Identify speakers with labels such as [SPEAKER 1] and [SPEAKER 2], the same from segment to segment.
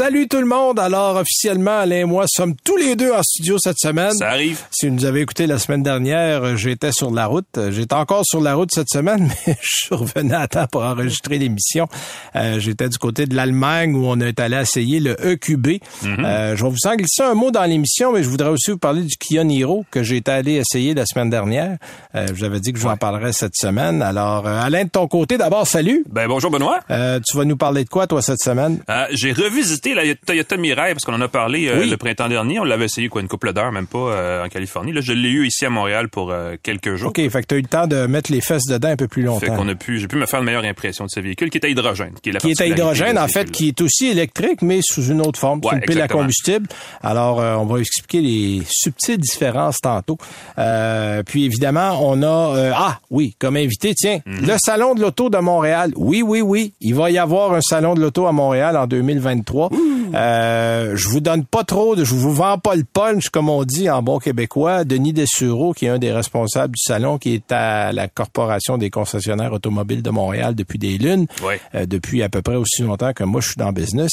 [SPEAKER 1] Salut tout le monde. Alors, officiellement, Alain et moi sommes tous les deux en studio cette semaine.
[SPEAKER 2] Ça arrive.
[SPEAKER 1] Si vous nous avez écouté la semaine dernière, j'étais sur la route. J'étais encore sur la route cette semaine, mais je revenu à temps pour enregistrer l'émission. Euh, j'étais du côté de l'Allemagne où on est allé essayer le EQB. Euh, je vais vous en glisser un mot dans l'émission, mais je voudrais aussi vous parler du Kia Niro que j'ai été allé essayer la semaine dernière. Euh, je vous avais dit que je vous en parlerais cette semaine. Alors, euh, Alain, de ton côté, d'abord, salut.
[SPEAKER 2] Ben bonjour Benoît.
[SPEAKER 1] Tu vas nous parler de quoi, toi, cette semaine?
[SPEAKER 2] J'ai revisité la Toyota Mirai parce qu'on en a parlé euh,
[SPEAKER 1] Oui.
[SPEAKER 2] le printemps dernier. On l'avait essayé quoi une couple d'heures, même pas euh, en Californie. Là, je l'ai eu ici à Montréal pour euh, quelques jours.
[SPEAKER 1] OK, fait que tu as eu le temps de mettre les fesses dedans un peu plus
[SPEAKER 2] Fait
[SPEAKER 1] longtemps.
[SPEAKER 2] qu'on a pu, j'ai pu me faire une meilleure impression de ce véhicule qui est à hydrogène, qui est la
[SPEAKER 1] qui est à hydrogène, en fait, qui est aussi électrique, mais sous une autre forme.
[SPEAKER 2] Ouais,
[SPEAKER 1] une pile à combustible. Alors, on va expliquer les subtiles différences tantôt. Puis, évidemment, on a... ah, oui, comme invité, tiens,
[SPEAKER 2] Mhm.
[SPEAKER 1] le Salon de l'Auto de Montréal. Oui, oui, oui, il va y avoir un Salon de l'Auto à Montréal en 2023. Mm. Euh, je vous donne pas trop, de, je vous vends pas le punch, comme on dit en bon québécois. Denis Dessureau, qui est un des responsables du salon, qui est à la Corporation des concessionnaires automobiles de Montréal depuis des lunes, euh, depuis à peu près aussi longtemps que moi je suis dans le business.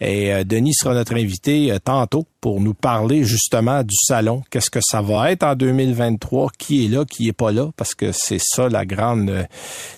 [SPEAKER 1] Et euh, Denis sera notre invité euh, tantôt pour nous parler justement du salon. Qu'est-ce que ça va être en 2023? Qui est là, qui est pas là? Parce que c'est ça la grande,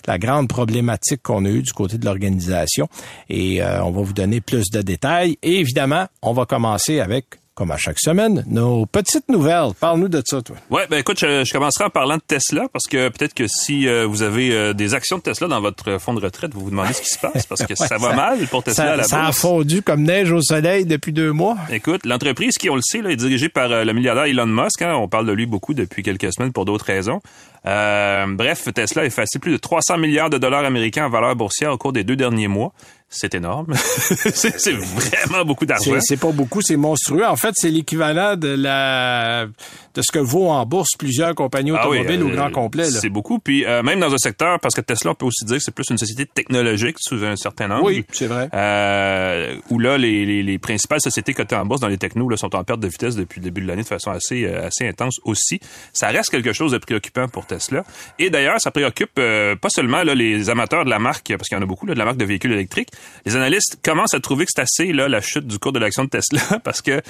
[SPEAKER 1] la grande problématique qu'on a eue du côté de l'organisation. Et euh, on va vous donner plus de détails. Et évidemment, on va commencer avec, comme à chaque semaine, nos petites nouvelles. Parle-nous de ça, toi.
[SPEAKER 2] Ouais, ben écoute, je, je commencerai en parlant de Tesla parce que peut-être que si euh, vous avez euh, des actions de Tesla dans votre fonds de retraite, vous vous demandez ce qui se passe parce que ça va
[SPEAKER 1] ça-
[SPEAKER 2] mal pour Tesla à
[SPEAKER 1] Ça,
[SPEAKER 2] la
[SPEAKER 1] ça a fondu comme neige au soleil depuis deux mois.
[SPEAKER 2] Écoute, l'entreprise qui, on le sait, là, est dirigée par euh, le milliardaire Elon Musk. hein. on parle de lui beaucoup depuis quelques semaines pour d'autres raisons. Euh, bref, Tesla a effacé plus de 300 milliards de dollars américains en valeur boursière au cours des deux derniers mois. C'est énorme. c'est vraiment beaucoup d'argent.
[SPEAKER 1] C'est, pas beaucoup, c'est monstrueux. En fait, c'est l'équivalent de la de ce que vaut en bourse plusieurs compagnies
[SPEAKER 2] Ah oui,
[SPEAKER 1] automobiles au
[SPEAKER 2] euh,
[SPEAKER 1] grand complet.
[SPEAKER 2] C'est beaucoup. Puis euh, même dans un secteur, parce que Tesla, on peut aussi dire que c'est plus une société technologique sous un certain angle.
[SPEAKER 1] Oui, c'est vrai.
[SPEAKER 2] Euh, où là, les, les, les principales sociétés cotées en bourse dans les technos là, sont en perte de vitesse depuis le début de l'année de façon assez, euh, assez intense aussi. Ça reste quelque chose de préoccupant pour Tesla. Et d'ailleurs, ça préoccupe euh, pas seulement là, les amateurs de la marque, parce qu'il y en a beaucoup, là, de la marque de véhicules électriques. Les analystes commencent à trouver que c'est assez là, la chute du cours de l'action de Tesla, parce que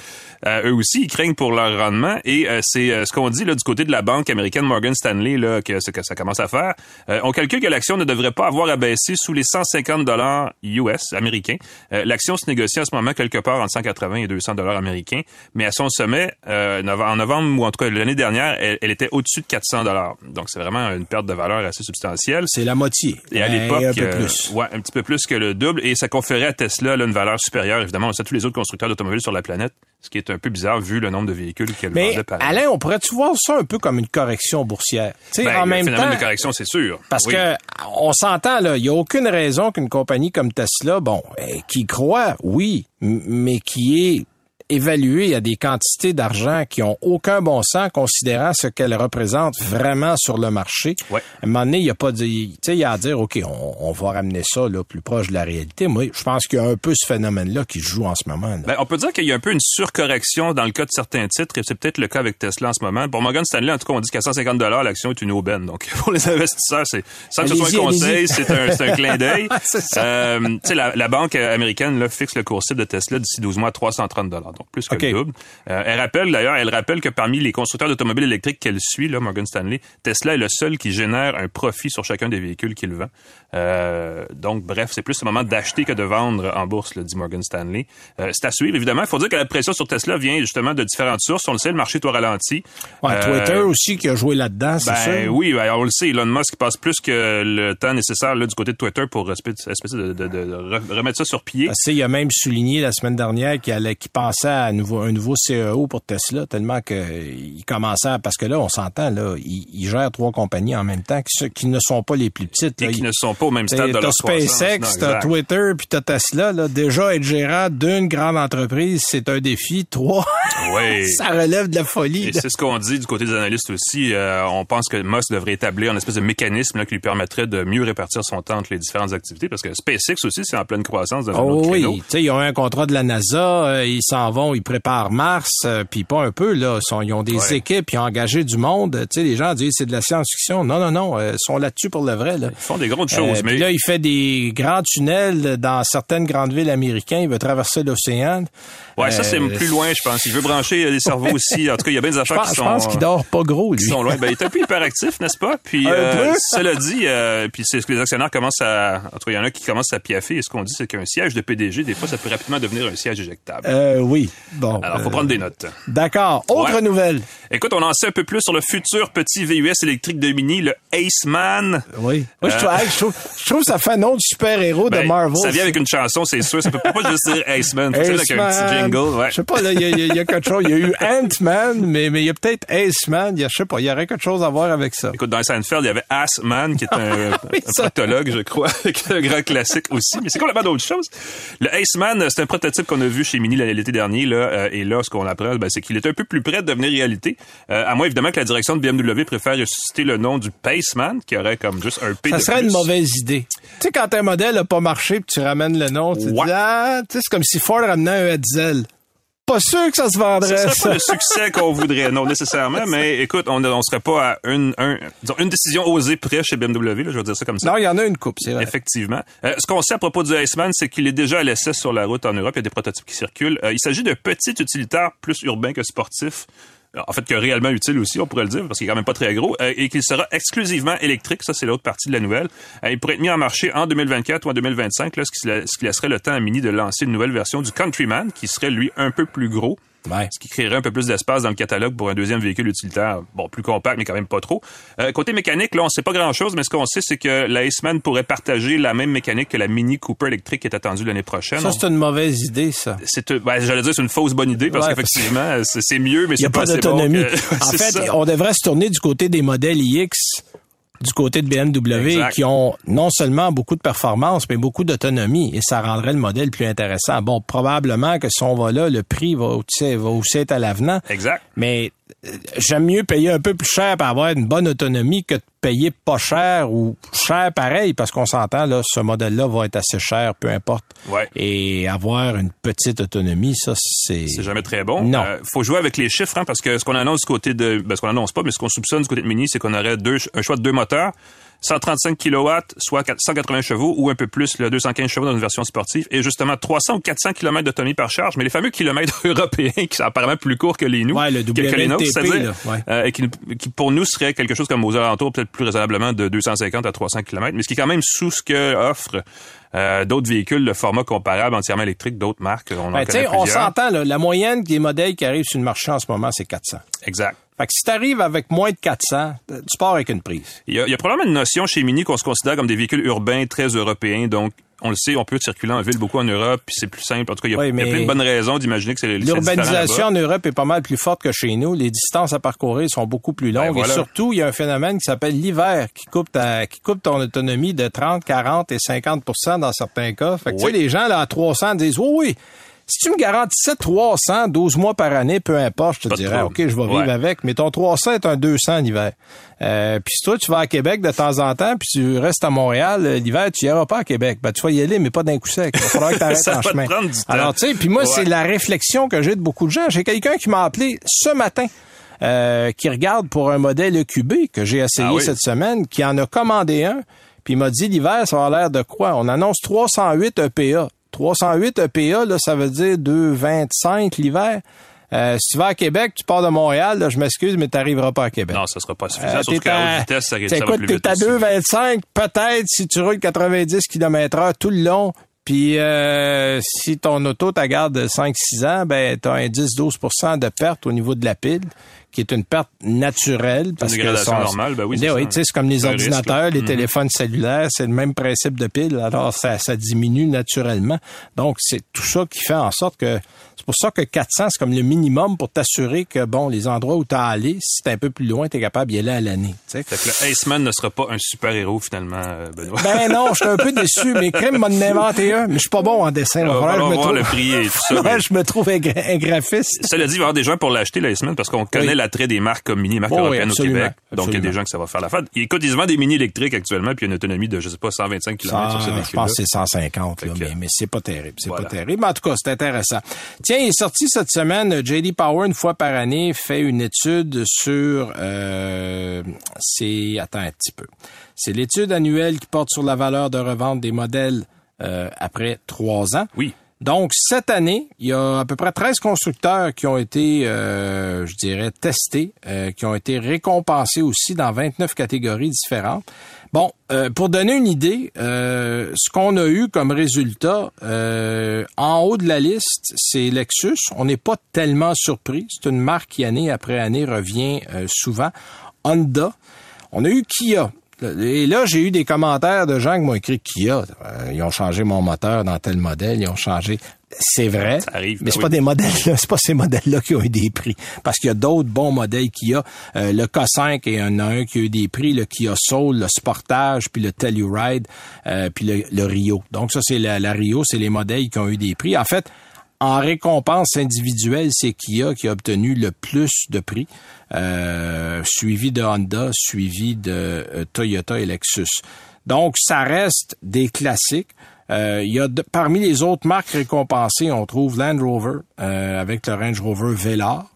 [SPEAKER 2] euh, eux aussi, ils craignent pour leur rendement. Et euh, c'est euh, ce qu'on dit là, du côté de la banque américaine Morgan Stanley là, que, ça commence à faire. Euh, on calcule que l'action ne devrait pas avoir à baisser sous les 150 dollars US américains. Euh, l'action se négocie en ce moment quelque part entre 180 et 200 dollars américains, mais à son sommet en novembre ou en tout cas l'année dernière, elle était au-dessus de 400 dollars. Donc c'est vraiment une perte de valeur assez substantielle.
[SPEAKER 1] C'est la moitié.
[SPEAKER 2] Et à
[SPEAKER 1] Ben,
[SPEAKER 2] l'époque,
[SPEAKER 1] un peu
[SPEAKER 2] euh, ouais, un petit peu plus que le double, et ça conférait à Tesla là, une valeur supérieure, évidemment, à tous les autres constructeurs d'automobiles sur la planète, ce qui est un peu bizarre vu le nombre de véhicules qu'elle vendait par an.
[SPEAKER 1] Alain, on pourrait-tu voir ça un peu comme une correction boursière? Tu sais,
[SPEAKER 2] Ben,
[SPEAKER 1] en même
[SPEAKER 2] phénomène
[SPEAKER 1] temps,
[SPEAKER 2] de correction, c'est sûr.
[SPEAKER 1] Parce
[SPEAKER 2] Oui.
[SPEAKER 1] que on s'entend là, il y a aucune raison qu'une compagnie comme Tesla, bon, eh, qui croit, oui, mais qui est évaluée à des quantités d'argent qui ont aucun bon sens considérant ce qu'elle représente vraiment sur le marché.
[SPEAKER 2] Ouais.
[SPEAKER 1] À un moment donné, il y a pas de, tu sais, il y a à dire, OK, on, on va ramener ça là plus proche de la réalité. Moi, je pense qu'il y a un peu ce phénomène-là qui se joue en ce moment.
[SPEAKER 2] Ben, on peut dire qu'il y a un peu une surcorrection dans le cas de certains titres, et c'est peut-être le cas avec Tesla en ce moment. Pour Morgan Stanley, en tout cas, on dit qu'à 150 l'action est une aubaine. Donc, pour les investisseurs, c'est sans que ce soit un conseil, c'est un, clin d'œil.
[SPEAKER 1] C'est ça.
[SPEAKER 2] Euh, tu sais, la, la banque américaine là, fixe le cours cible de Tesla d'ici 12 mois à 330 donc plus que le double. Euh, elle rappelle d'ailleurs, elle rappelle que parmi les constructeurs d'automobiles électriques qu'elle suit, là, Morgan Stanley, Tesla est le seul qui génère un profit sur chacun des véhicules qu'il vend. Euh, donc, bref, c'est plus le moment d'acheter que de vendre en bourse, le dit Morgan Stanley. Euh, c'est à suivre, évidemment. Il faut dire que la pression sur Tesla vient justement de différentes sources. On le sait, le marché est au ralenti.
[SPEAKER 1] Ouais,
[SPEAKER 2] Euh,
[SPEAKER 1] Twitter aussi qui a joué là-dedans, c'est
[SPEAKER 2] ben
[SPEAKER 1] sûr.
[SPEAKER 2] oui, ben, on le sait, Elon Musk passe plus que le temps nécessaire là, du côté de Twitter pour espèce, de, de- de- de re- remettre ça sur pied.
[SPEAKER 1] Que, il a même souligné la semaine dernière qu'il allait, qu'il à un nouveau, un nouveau CEO pour Tesla, tellement que euh, il commençait à, parce que là, on s'entend, là, il, il gère trois compagnies en même temps, qui, qui ne sont pas les plus petites.
[SPEAKER 2] Et
[SPEAKER 1] là.
[SPEAKER 2] qui
[SPEAKER 1] Il-
[SPEAKER 2] ne sont pas au même stade de leur.
[SPEAKER 1] SpaceX, t'as. Twitter, puis t'as Tesla. Là, déjà, être gérant d'une grande entreprise, c'est un défi. Trois,
[SPEAKER 2] Oui.
[SPEAKER 1] ça relève de la folie.
[SPEAKER 2] Et c'est ce qu'on dit du côté des analystes aussi. Euh, on pense que Musk devrait établir une espèce de mécanisme là, qui lui permettrait de mieux répartir son temps entre les différentes activités, parce que SpaceX aussi, c'est en pleine croissance dans un
[SPEAKER 1] Oh
[SPEAKER 2] autre
[SPEAKER 1] oui, tu sais, ils ont un contrat de la NASA, euh, ils s'en vont, ils préparent Mars, euh, puis pas un peu là, ils, sont- ils ont des
[SPEAKER 2] Ouais.
[SPEAKER 1] équipes, ils ont engagé du monde. Tu sais, les gens disent c'est de la science-fiction. Non, non, non, euh, ils sont là-dessus pour le vrai. Là.
[SPEAKER 2] Ils font des grandes choses,
[SPEAKER 1] Euh,
[SPEAKER 2] mais
[SPEAKER 1] puis là, il fait des grands tunnels dans certaines grandes villes américaines. Il veut traverser l'océan.
[SPEAKER 2] ouais, ça c'est plus loin, je pense. Il veut brancher les cerveaux aussi. En tout cas, il y a bien des
[SPEAKER 1] Je
[SPEAKER 2] affaires qui
[SPEAKER 1] je
[SPEAKER 2] sont.
[SPEAKER 1] pense qu'il dort pas gros, lui.
[SPEAKER 2] qui sont loin. Ben, il est un peu hyperactif, n'est-ce pas? Puis, cela dit, puis c'est ce que les actionnaires commencent à, en tout cas, il y en a qui commencent à piaffer. Et ce qu'on dit, c'est qu'un siège de PDG, des fois, ça peut rapidement devenir un siège éjectable.
[SPEAKER 1] Euh, oui. Bon.
[SPEAKER 2] Alors, faut
[SPEAKER 1] euh,
[SPEAKER 2] prendre des notes.
[SPEAKER 1] D'accord. Autre
[SPEAKER 2] Ouais.
[SPEAKER 1] nouvelle.
[SPEAKER 2] Écoute, on en sait un peu plus sur le futur petit VUS électrique de Mini, le Aceman.
[SPEAKER 1] Oui. Moi, je,
[SPEAKER 2] Euh,
[SPEAKER 1] trouve, je, trouve, je trouve ça fait un nom de super-héros de
[SPEAKER 2] Ben,
[SPEAKER 1] Marvel.
[SPEAKER 2] Ça vient avec une chanson, c'est sûr. Ça peut pas juste dire que ça vienne avec un petit jingle. Ouais.
[SPEAKER 1] Je sais pas, là, il y, y y a quelque chose. Il y a eu Ant-Man, mais mais il y a peut-être Ace-Man. Il y a, je sais pas, il y aurait quelque chose à voir avec ça.
[SPEAKER 2] Écoute, dans Seinfeld, il y avait Assman, qui est un,
[SPEAKER 1] Oui,
[SPEAKER 2] un proctologue, je crois, un grand classique aussi. Mais c'est complètement d'autre chose. Le Aceman, c'est un prototype qu'on a vu chez Mini l'été dernier, là, euh, et là, ce qu'on apprend, ben, c'est qu'il est un peu plus près de devenir réalité. Euh, à moins, évidemment, que la direction de BMW préfère ressusciter le nom du Paceman, qui aurait comme juste un P
[SPEAKER 1] Ça
[SPEAKER 2] de
[SPEAKER 1] serait
[SPEAKER 2] plus.
[SPEAKER 1] une mauvaise idée. Tu sais, quand un modèle a pas marché puis tu ramènes le nom, tu
[SPEAKER 2] Ouais.
[SPEAKER 1] dis, ah, c'est comme si Ford ramenait un Hetzel. Pas sûr que ça se vendrait,
[SPEAKER 2] Ce
[SPEAKER 1] ça.
[SPEAKER 2] serait pas le succès qu'on voudrait, non nécessairement, mais écoute, on, on serait pas à une, un, disons, une décision osée près chez BMW, là, je vais dire ça comme ça.
[SPEAKER 1] Non, il y en a une coupe, c'est vrai.
[SPEAKER 2] Effectivement. Euh, ce qu'on sait à propos du Iceman, c'est qu'il est déjà à l'essai sur la route en Europe. Il y a des prototypes qui circulent. Euh, il s'agit d'un petit utilitaire plus urbain que sportif. En fait, que réellement utile aussi, on pourrait le dire, parce qu'il est quand même pas très gros, euh, et qu'il sera exclusivement électrique. Ça, c'est l'autre partie de la nouvelle. Euh, il pourrait être mis en marché en 2024 ou en 2025, là, ce qui laisserait le temps à Mini de lancer une nouvelle version du Countryman, qui serait, lui, un peu plus gros
[SPEAKER 1] Ouais.
[SPEAKER 2] ce qui créerait un peu plus d'espace dans le catalogue pour un deuxième véhicule utilitaire, bon, plus compact, mais quand même pas trop. Euh, côté mécanique, là, on sait pas grand-chose, mais ce qu'on sait, c'est que la Aceman pourrait partager la même mécanique que la Mini Cooper électrique qui est attendue l'année prochaine.
[SPEAKER 1] Ça, c'est une mauvaise idée, ça.
[SPEAKER 2] C'est, ben, j'allais dire, c'est une fausse bonne idée, parce
[SPEAKER 1] Ouais,
[SPEAKER 2] qu'effectivement, c'est, mieux, mais c'est
[SPEAKER 1] pas
[SPEAKER 2] bon
[SPEAKER 1] d'autonomie.
[SPEAKER 2] que-
[SPEAKER 1] en fait,
[SPEAKER 2] ça.
[SPEAKER 1] on devrait se tourner du côté des modèles iX, du côté de BMW,
[SPEAKER 2] Exact.
[SPEAKER 1] qui ont non seulement beaucoup de performance, mais beaucoup d'autonomie, et ça rendrait le modèle plus intéressant. Bon, probablement que si on va là, le prix va aussi, va aussi être à l'avenant.
[SPEAKER 2] Exact.
[SPEAKER 1] Mais j'aime mieux payer un peu plus cher pour avoir une bonne autonomie que de payer pas cher ou cher pareil, parce qu'on s'entend, là, ce modèle-là va être assez cher, peu importe.
[SPEAKER 2] Ouais.
[SPEAKER 1] Et avoir une petite autonomie, ça, c'est...
[SPEAKER 2] C'est jamais très bon.
[SPEAKER 1] Non.
[SPEAKER 2] Euh, faut jouer avec les chiffres, hein, parce que ce qu'on annonce du côté de, ben, ce qu'on annonce pas, mais ce qu'on soupçonne du côté de Mini, c'est qu'on aurait deux, un choix de deux moteurs. 135 kW, soit 180 chevaux, ou un peu plus, le 215 chevaux dans une version sportive, et justement 300 ou 400 km d'autonomie par charge, mais les fameux kilomètres européens qui sont apparemment plus courts que les nous,
[SPEAKER 1] Ouais, le
[SPEAKER 2] que, que les nôtres, c'est-à-dire,
[SPEAKER 1] ouais.
[SPEAKER 2] euh, et qui, qui, pour nous serait quelque chose comme aux alentours peut-être plus raisonnablement de 250 à 300 km, mais ce qui est quand même sous ce que offre euh, d'autres véhicules de format comparable entièrement électrique, d'autres marques. On en
[SPEAKER 1] Ben,
[SPEAKER 2] connaît
[SPEAKER 1] on s'entend, là, la moyenne des modèles qui arrivent sur le marché en ce moment, c'est 400.
[SPEAKER 2] Exact.
[SPEAKER 1] Fait que si t'arrives avec moins de 400, euh, tu pars avec une prise.
[SPEAKER 2] Il y, a, il y a probablement une notion chez Mini qu'on se considère comme des véhicules urbains très européens. Donc, on le sait, on peut circuler en ville beaucoup en Europe, puis c'est plus simple. En tout cas, il y a,
[SPEAKER 1] Oui,
[SPEAKER 2] il y a
[SPEAKER 1] mais
[SPEAKER 2] plein de bonnes raisons d'imaginer que c'est
[SPEAKER 1] L'urbanisation en. Europe est pas mal plus forte que chez nous. Les distances à parcourir sont beaucoup plus longues.
[SPEAKER 2] Ben, voilà.
[SPEAKER 1] Et surtout, il y a un phénomène qui s'appelle l'hiver, qui coupe ta, qui coupe ton autonomie de 30, 40 et 50% dans certains cas. Fait que, tu
[SPEAKER 2] Oui.
[SPEAKER 1] sais, les gens, là, à 300 disent, oui, oui, si tu me garantissais 300, 12 mois par année, peu importe, je te dirais, OK, je vais vivre
[SPEAKER 2] Ouais.
[SPEAKER 1] avec, mais ton 300 est un 200 l'hiver. Euh, puis si toi, tu vas à Québec de temps en temps, puis tu restes à Montréal, euh, l'hiver, tu iras pas à Québec. Ben, tu vas y aller, mais pas d'un coup sec. Il va falloir que t'arrêtes en
[SPEAKER 2] te
[SPEAKER 1] chemin.
[SPEAKER 2] prendre du temps.
[SPEAKER 1] Alors, tu sais, puis moi,
[SPEAKER 2] Ouais.
[SPEAKER 1] c'est la réflexion que j'ai de beaucoup de gens. J'ai quelqu'un qui m'a appelé ce matin. euh, qui regarde pour un modèle EQB que j'ai essayé
[SPEAKER 2] Ah oui.
[SPEAKER 1] cette semaine, qui en a commandé un, puis il m'a dit l'hiver, ça va avoir l'air de quoi? On annonce 308 EPA. 308 EPA, là, ça veut dire 2,25 l'hiver. Euh, si tu vas à Québec, tu pars de Montréal, là, je m'excuse, mais tu n'arriveras pas à Québec.
[SPEAKER 2] Non, ça sera pas suffisant.
[SPEAKER 1] Euh,
[SPEAKER 2] surtout qu'à
[SPEAKER 1] à-
[SPEAKER 2] haute vitesse, ça, va
[SPEAKER 1] t'es à
[SPEAKER 2] aussi.
[SPEAKER 1] 2,25, peut-être si tu roules 90 km heure tout le long. Puis euh, si ton auto ta garde 5-6 ans, ben t'as un 10-12 de perte au niveau de la pile, qui est une perte naturelle. Parce que
[SPEAKER 2] dégradation
[SPEAKER 1] son-
[SPEAKER 2] normale, ben oui, c'est
[SPEAKER 1] oui, tu comme les
[SPEAKER 2] risque,
[SPEAKER 1] ordinateurs, les
[SPEAKER 2] Mhm.
[SPEAKER 1] téléphones cellulaires, c'est le même principe de pile. Alors ça, ça diminue naturellement. Donc c'est tout ça qui fait en sorte que c'est pour ça que 400 c'est comme le minimum pour t'assurer que bon les endroits où tu as allé, si t'es un peu plus loin, t'es capable d'y aller à l'année. tu.
[SPEAKER 2] Fait que le Iceman ne sera pas un super-héros, finalement, euh, Benoît.
[SPEAKER 1] Ben non, je suis un peu déçu. Mes crimes m'en inventé un, mais je suis pas bon en dessin.
[SPEAKER 2] On va voir
[SPEAKER 1] trouve-
[SPEAKER 2] le prix et tout ça, mais-
[SPEAKER 1] je me trouve un, gra- un graphiste.
[SPEAKER 2] Cela dit, il va y avoir des gens pour l'acheter, la Iceman, parce qu'on connaît
[SPEAKER 1] Oui.
[SPEAKER 2] L'attrait des marques comme Mini, marques
[SPEAKER 1] Oh oui,
[SPEAKER 2] européennes au
[SPEAKER 1] absolument,
[SPEAKER 2] Québec. Donc, il y a des gens que ça va faire la fête. Ils se vendent des mini électriques actuellement, puis il y a une autonomie de, je sais pas, 125 km sur ces
[SPEAKER 1] Ah, je pense que c'est 150, là,
[SPEAKER 2] Fait que-
[SPEAKER 1] mais, mais c'est pas terrible. C'est
[SPEAKER 2] Voilà.
[SPEAKER 1] pas terrible. Mais en tout cas, c'est intéressant. Tiens, il est sorti cette semaine, JD Power, une fois par année, fait une étude sur... Euh, c'est... Attends un petit peu. C'est l'étude annuelle qui porte sur la valeur de revente des modèles euh, après trois ans.
[SPEAKER 2] Oui.
[SPEAKER 1] Donc, cette année, il y a à peu près 13 constructeurs qui ont été, euh, je dirais, testés, euh, qui ont été récompensés aussi dans 29 catégories différentes. Bon, euh, pour donner une idée, euh, ce qu'on a eu comme résultat, euh, en haut de la liste, c'est Lexus. On n'est pas tellement surpris. C'est une marque qui, année après année, revient euh, souvent. Honda. On a eu Kia. Et là, j'ai eu des commentaires de gens qui m'ont écrit Kia. Euh, ils ont changé mon moteur dans tel modèle, ils ont changé. C'est vrai,
[SPEAKER 2] Ça arrive,
[SPEAKER 1] mais
[SPEAKER 2] ben
[SPEAKER 1] c'est
[SPEAKER 2] oui.
[SPEAKER 1] pas des modèles, c'est pas ces modèles-là qui ont eu des prix, parce qu'il y a d'autres bons modèles Kia. Euh, le K5 et un, un qui a eu des prix, le Kia Soul, le Sportage, puis le Telluride, euh, puis le, le Rio. Donc ça, c'est la, la Rio, c'est les modèles qui ont eu des prix. En fait, en récompense individuelle, c'est Kia qui a obtenu le plus de prix, euh, suivi de Honda, suivi de euh, Toyota et Lexus. Donc, ça reste des classiques. Euh, il y a de- parmi les autres marques récompensées, on trouve Land Rover euh, avec le Range Rover Velar.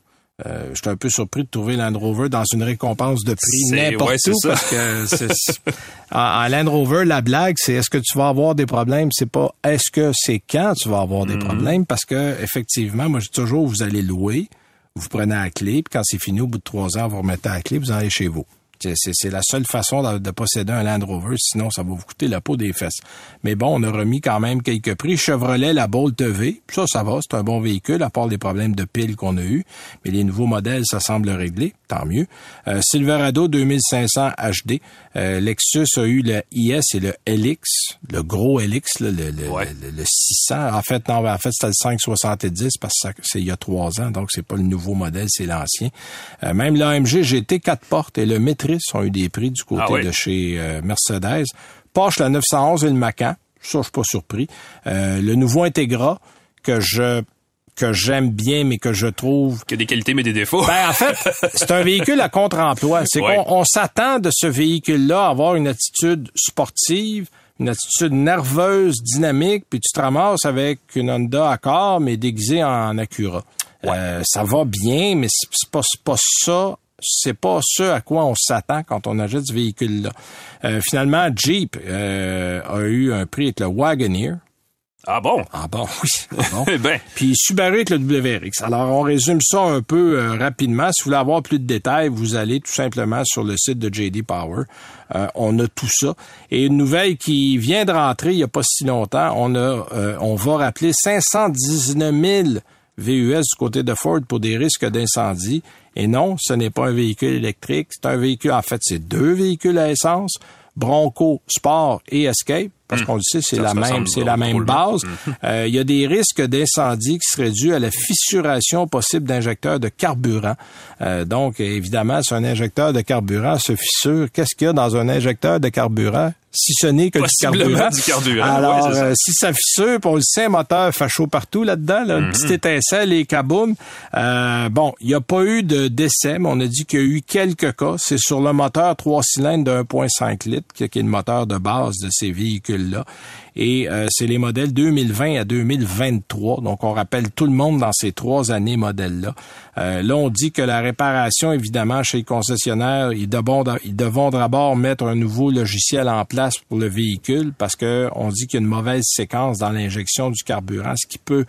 [SPEAKER 1] Euh, je suis un peu surpris de trouver Land Rover dans une récompense de prix n'importe
[SPEAKER 2] ouais,
[SPEAKER 1] où
[SPEAKER 2] ça.
[SPEAKER 1] parce que en, en Land Rover, la blague, c'est est-ce que tu vas avoir des problèmes? C'est pas est-ce que c'est quand tu vas avoir des
[SPEAKER 2] Mm-hmm.
[SPEAKER 1] problèmes parce que effectivement, moi je dis toujours vous allez louer, vous prenez la clé, puis quand c'est fini au bout de trois ans, vous remettez la clé, vous allez chez vous. C'est- la seule façon de, de posséder un Land Rover, sinon ça va vous coûter la peau des fesses. Mais bon, on a remis quand même quelques prix. Chevrolet, la Bolt V, ça, ça va, c'est un bon véhicule, à part les problèmes de piles qu'on a eu. Mais les nouveaux modèles, ça semble régler, tant mieux. Euh, Silverado 2500 HD. Euh, Lexus a eu le IS et le LX, le gros LX, là, le, le,
[SPEAKER 2] Ouais.
[SPEAKER 1] le, le 600. En fait, non, en fait, c'était le 570 parce que c'est il y a trois ans, donc c'est pas le nouveau modèle, c'est l'ancien. Euh, même l'AMG GT 4 portes et le Metris ont eu des prix du côté
[SPEAKER 2] Ah oui.
[SPEAKER 1] de chez euh, Mercedes. Porsche, la 911 et le Macan. Ça, je suis pas surpris. Euh, le nouveau Integra que je que j'aime bien, mais que je trouve
[SPEAKER 2] Qui a des qualités mais des défauts.
[SPEAKER 1] ben, en fait, c'est un véhicule à contre-emploi. C'est
[SPEAKER 2] Ouais.
[SPEAKER 1] qu'on on s'attend de ce véhicule-là à avoir une attitude sportive, une attitude nerveuse, dynamique, puis tu te ramasses avec une Honda Accord, mais déguisée en Acura. Euh, ça va bien, mais c'est pas, c'est pas ça. C'est pas ce à quoi on s'attend quand on achète ce véhicule-là. Euh, finalement, Jeep euh, a eu un prix avec le Wagoneer.
[SPEAKER 2] Ah bon?
[SPEAKER 1] Ah bon, oui. ah bon.
[SPEAKER 2] Eh ben,
[SPEAKER 1] Puis Subaru avec le WRX. Alors, on résume ça un peu euh, rapidement. Si vous voulez avoir plus de détails, vous allez tout simplement sur le site de JD Power. Euh, on a tout ça. Et une nouvelle qui vient de rentrer il n'y a pas si longtemps, on a, euh, on va rappeler 519 000 VUS du côté de Ford pour des risques d'incendie. Et non, ce n'est pas un véhicule électrique. C'est un véhicule, en fait, c'est deux véhicules à essence. Bronco Sport et Escape, parce qu'on le sait, c'est la même, c'est la même
[SPEAKER 2] drôlement.
[SPEAKER 1] base. Euh, il y a des risques d'incendie qui seraient dus à la fissuration possible d'injecteurs de carburant. Euh, donc, évidemment, si un injecteur de carburant se fissure, qu'est-ce qu'il y a dans un injecteur de carburant? Si ce n'est que du carburant?
[SPEAKER 2] du carburant,
[SPEAKER 1] Alors,
[SPEAKER 2] ouais, c'est ça.
[SPEAKER 1] euh, si ça fissure, on le sait, un moteur fait chaud partout là-dedans, là, une petite étincelle et kaboum. Euh, bon, il n'y a pas eu de décès, mais on a dit qu'il y a eu quelques cas. C'est sur le moteur trois cylindres de 1.5 litres, qui est le moteur de base de ces véhicules véhicules-là. Et euh, c'est les modèles 2020 à 2023. Donc, on rappelle tout le monde dans ces trois années modèles-là. Euh, là, on dit que la réparation, évidemment, chez les concessionnaires, ils devront, ils devront d'abord mettre un nouveau logiciel en place pour le véhicule parce que on dit qu'il y a une mauvaise séquence dans l'injection du carburant, ce qui peut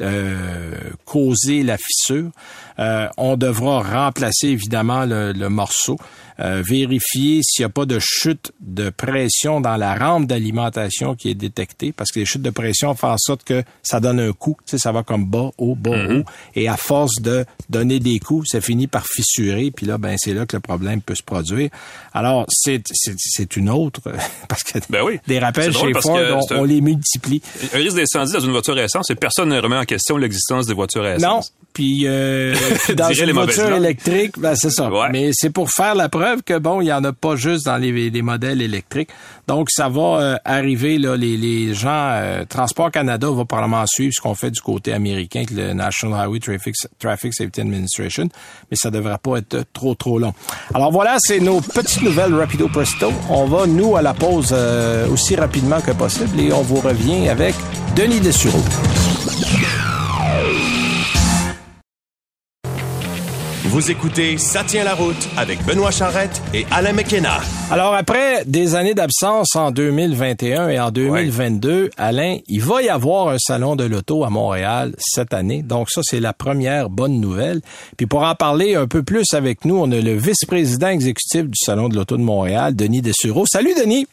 [SPEAKER 1] euh, causer la fissure. Euh, on devra remplacer évidemment le, le morceau. Euh, vérifier s'il n'y a pas de chute de pression dans la rampe d'alimentation qui est détectée, parce que les chutes de pression font en sorte que ça donne un coup, tu sais, ça va comme bas, haut, bas, mm-hmm. haut, et à force de donner des coups, ça finit par fissurer, puis là, ben c'est là que le problème peut se produire. Alors, c'est c'est une autre, parce que
[SPEAKER 2] ben oui.
[SPEAKER 1] des rappels chez Ford, on, les multiplie.
[SPEAKER 2] Un risque d'incendie dans une voiture à essence, et personne ne remet en question l'existence des voitures à essence.
[SPEAKER 1] Non, puis euh, dans une voiture électrique, ben c'est ça. Mais c'est pour faire la preuve que bon, il y en a pas juste dans les, les modèles électriques. Donc ça va euh, arriver là, les, les gens euh, Transport Canada va probablement suivre ce qu'on fait du côté américain avec le National Highway Traffic, Traffic Safety Administration, mais ça devrait pas être trop trop long. Alors voilà, c'est nos petites rapido presto. On va nous à la pause euh, aussi rapidement que possible et on vous revient avec Denis Dessureau.
[SPEAKER 3] Vous écoutez Ça tient la route avec Benoît Charrette et Alain McKenna.
[SPEAKER 1] Alors après des années d'absence en 2021 et en 2022, Alain, il va y avoir un salon de l'auto à Montréal cette année. Donc ça c'est la première bonne nouvelle. Puis pour en parler un peu plus avec nous, on a le vice-président exécutif du salon de l'auto de Montréal, Denis Dessureau. Salut Denis.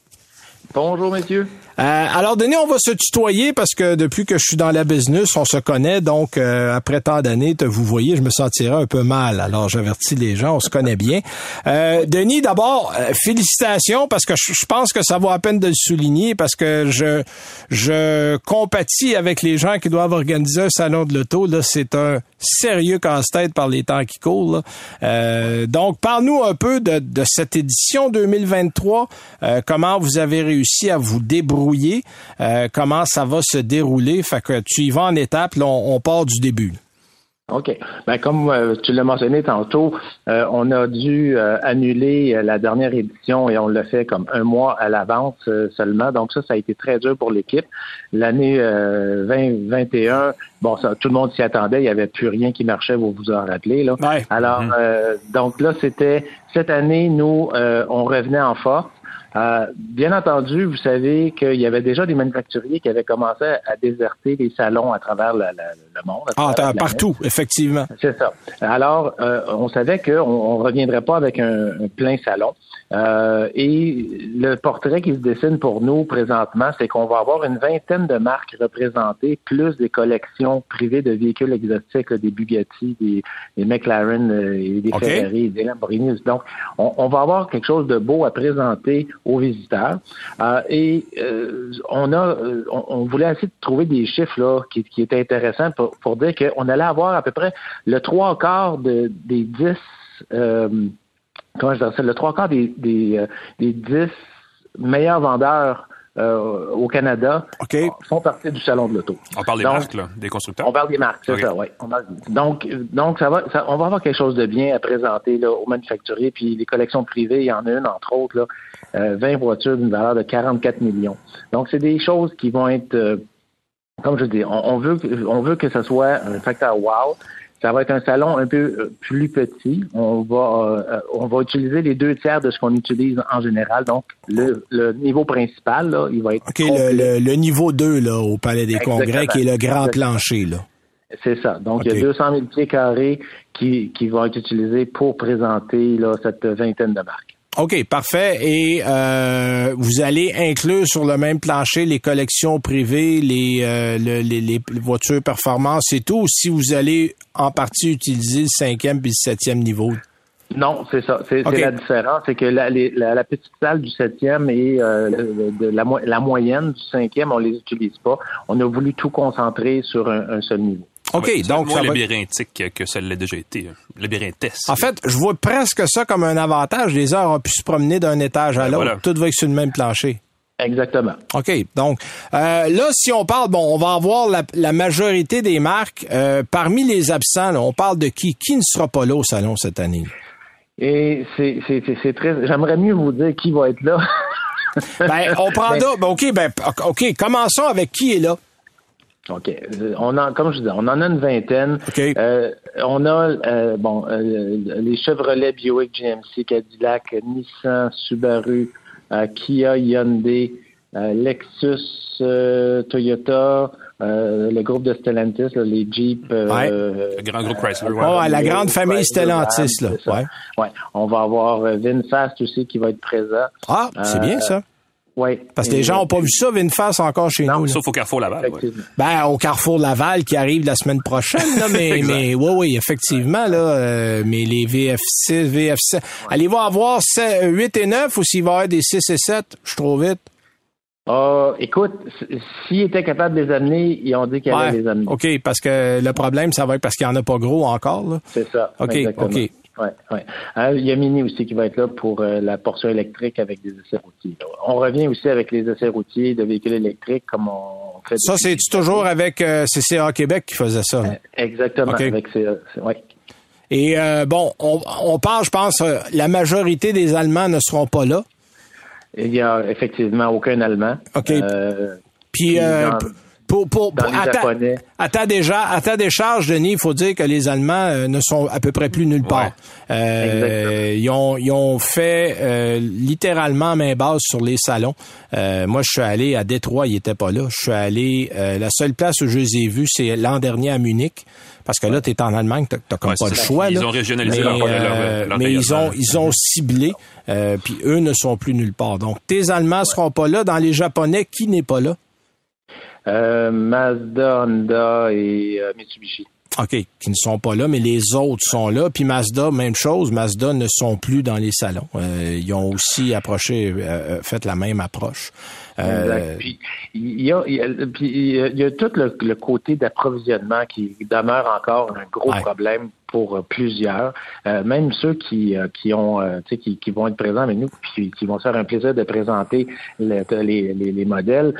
[SPEAKER 4] Bonjour messieurs.
[SPEAKER 1] Euh, alors, Denis, on va se tutoyer parce que depuis que je suis dans la business, on se connaît. Donc, euh, après tant d'années, vous voyez, je me sentirais un peu mal. Alors, j'avertis les gens, on se connaît bien. Euh, Denis, d'abord, félicitations parce que je pense que ça vaut à peine de le souligner parce que je je compatis avec les gens qui doivent organiser un salon de l'auto. Là, c'est un sérieux casse-tête par les temps qui courent. donc, parle-nous un peu de, de cette édition 2023. comment vous avez réussi à vous débrouiller euh, comment ça va se dérouler? Fait que tu y vas en étapes, là, on, part du début.
[SPEAKER 4] OK. Ben, comme euh, tu l'as mentionné tantôt, euh, on a dû annuler la dernière édition et on l'a fait comme un mois à l'avance seulement. Donc ça, ça a été très dur pour l'équipe. L'année 2021, bon, ça, tout le monde s'y attendait. Il n'y avait plus rien qui marchait, vous vous en rappelez. Là. Alors, mm-hmm. donc là, c'était cette année, nous, on revenait en force. Euh, bien entendu, vous savez qu'il y avait déjà des manufacturiers qui avaient commencé à déserter les salons à travers le, monde.
[SPEAKER 1] Ah, partout, effectivement.
[SPEAKER 4] C'est ça. Alors, euh, on savait qu'on ne reviendrait pas avec un plein salon. Euh, et le portrait qui se dessine pour nous présentement, c'est qu'on va avoir une vingtaine de marques représentées, plus des collections privées de véhicules exotiques, des Bugatti, des, McLaren, euh, et des Ferrari, des Lamborghini. Donc, on, va avoir quelque chose de beau à présenter aux visiteurs. Euh, et on a, on, voulait essayer de trouver des chiffres là qui, qui étaient intéressants pour, pour dire qu'on allait avoir à peu près le trois quarts de, des dix comment je dirais ça, le trois quarts des, des, euh, des dix meilleurs vendeurs euh, au Canada font partie du salon de l'auto.
[SPEAKER 2] On parle des marques, là, des constructeurs?
[SPEAKER 4] On parle des marques, c'est ça, oui. Donc, donc ça va, ça, on va avoir quelque chose de bien à présenter là, aux manufacturiers. Puis les collections privées, il y en a une entre autres, là, euh, 20 voitures d'une valeur de 44 millions. Donc, c'est des choses qui vont être, euh, comme je dis, on, on, veut, on veut que ce soit un facteur wow. Ça va être un salon un peu euh, plus petit. On va, euh, on va utiliser les deux tiers de ce qu'on utilise en général. Donc, le, niveau principal, là, il va être.
[SPEAKER 1] OK, le, niveau 2 là, au Palais des Congrès, qui est le grand plancher. là.
[SPEAKER 4] C'est ça. Donc, il y a 200 000 pieds carrés qui, qui vont être utilisés pour présenter là, cette vingtaine de marques.
[SPEAKER 1] OK, parfait. Et euh, vous allez inclure sur le même plancher les collections privées, les, euh, les, les, voitures performance et tout, si vous allez en partie utiliser le cinquième puis le septième niveau?
[SPEAKER 4] Non, c'est ça. C'est la différence. C'est que la, la, petite salle du septième et euh, de la, la, moyenne du cinquième, on les utilise pas. On a voulu tout concentrer sur un seul niveau.
[SPEAKER 2] OK, donc moins ça labyrinthique que ça l'a déjà été. Labyrinthesque.
[SPEAKER 1] En fait, je vois presque ça comme un avantage. Les heures ont pu se promener d'un étage à ben l'autre. Tout va être sur le même plancher.
[SPEAKER 4] Exactement.
[SPEAKER 1] OK. Donc, euh, là, si on parle, bon, on va avoir la, majorité des marques. Euh, parmi les absents, on parle de qui? Qui ne sera pas là au salon cette année?
[SPEAKER 4] Et c'est très... J'aimerais mieux vous dire qui va être là.
[SPEAKER 1] ben, on prend
[SPEAKER 4] Ben-
[SPEAKER 1] d'autres. Ben, OK, ben, OK, commençons avec qui est là.
[SPEAKER 4] OK. Euh, On en, comme je disais, on en a une vingtaine. Euh, on a euh, bon euh, les Chevrolet, Buick, GMC, Cadillac, Nissan, Subaru, Kia, Hyundai, Lexus, Toyota, le groupe de Stellantis, là, les Jeep.
[SPEAKER 1] Ouais.
[SPEAKER 2] Le grand groupe Chrysler, ouais.
[SPEAKER 1] Oh, la grande famille Stellantis, là. Ouais.
[SPEAKER 4] Ouais. On va avoir VinFast aussi qui va être présent.
[SPEAKER 1] Ah, c'est bien ça.
[SPEAKER 4] Ouais.
[SPEAKER 1] Parce que les gens n'ont pas vu ça, VinFast encore chez
[SPEAKER 4] Non,
[SPEAKER 1] nous. là.
[SPEAKER 2] Sauf au Carrefour Laval. ouais.
[SPEAKER 1] Ben, au Carrefour Laval qui arrive la semaine prochaine, là, mais, mais oui, oui, effectivement, là, euh, mais les VF6, VF7, allez-vous avoir 8 et 9 ou s'il va y avoir des 6 et 7, je suis trop vite?
[SPEAKER 4] Ah, écoute, s'ils étaient capables de les amener, ils ont dit qu'ils allaient
[SPEAKER 1] Ouais.
[SPEAKER 4] les amener.
[SPEAKER 1] OK, parce que le problème, ça va être parce qu'il n'y en a pas gros encore, là.
[SPEAKER 4] C'est ça.
[SPEAKER 1] OK,
[SPEAKER 4] exactement.
[SPEAKER 1] OK.
[SPEAKER 4] Ouais, ouais. Euh, Il y a Mini aussi qui va être là pour euh, la portion électrique avec des essais routiers. On revient aussi avec les essais routiers de véhicules électriques comme on fait.
[SPEAKER 1] Ça, c'est toujours avec euh, CCA Québec qui faisait ça? là.
[SPEAKER 4] Exactement. Avec euh, ouais.
[SPEAKER 1] Et euh, bon, on, on parle, je pense, euh, la majorité des Allemands ne seront pas là.
[SPEAKER 4] Il y a effectivement aucun Allemand.
[SPEAKER 1] OK.
[SPEAKER 4] Euh,
[SPEAKER 1] Puis euh, pour, pour,
[SPEAKER 4] dans
[SPEAKER 1] pour-
[SPEAKER 4] les
[SPEAKER 1] à, ta,
[SPEAKER 4] Japonais.
[SPEAKER 1] à ta déjà, à ta décharge, Denis, il faut dire que les Allemands euh, ne sont à peu près plus nulle part. Euh, ils ont ils ont fait euh, littéralement main basse sur les salons. Euh, moi, je suis allé à Détroit, ils étaient pas là. Je suis allé euh, la seule place où je les ai vus, c'est l'an dernier à Munich. Parce que là, tu es en Allemagne, t'as t'as comme
[SPEAKER 2] Ouais,
[SPEAKER 1] pas le choix.
[SPEAKER 2] Ils
[SPEAKER 1] là.
[SPEAKER 2] ont régionalisé
[SPEAKER 1] mais,
[SPEAKER 2] leur- leur- leur
[SPEAKER 1] mais ils ont ils ont ciblé, euh, puis eux ne sont plus nulle part. Donc, tes Allemands seront pas là. Dans les Japonais, qui n'est pas là?
[SPEAKER 4] Euh, Mazda, Honda et euh, Mitsubishi.
[SPEAKER 1] OK, qui ne sont pas là, mais les autres sont là. Puis Mazda, même chose, Mazda ne sont plus dans les salons. Euh, ils ont aussi approché, fait la même approche.
[SPEAKER 4] Exact. Puis il y a, il y a- puis il y a- il y a tout le, le côté d'approvisionnement qui demeure encore un gros
[SPEAKER 1] Ouais.
[SPEAKER 4] problème pour plusieurs, Euh, même ceux qui euh, qui ont euh, qui, qui vont être présents avec nous, puis qui vont se faire un plaisir de présenter le- les, les, les modèles.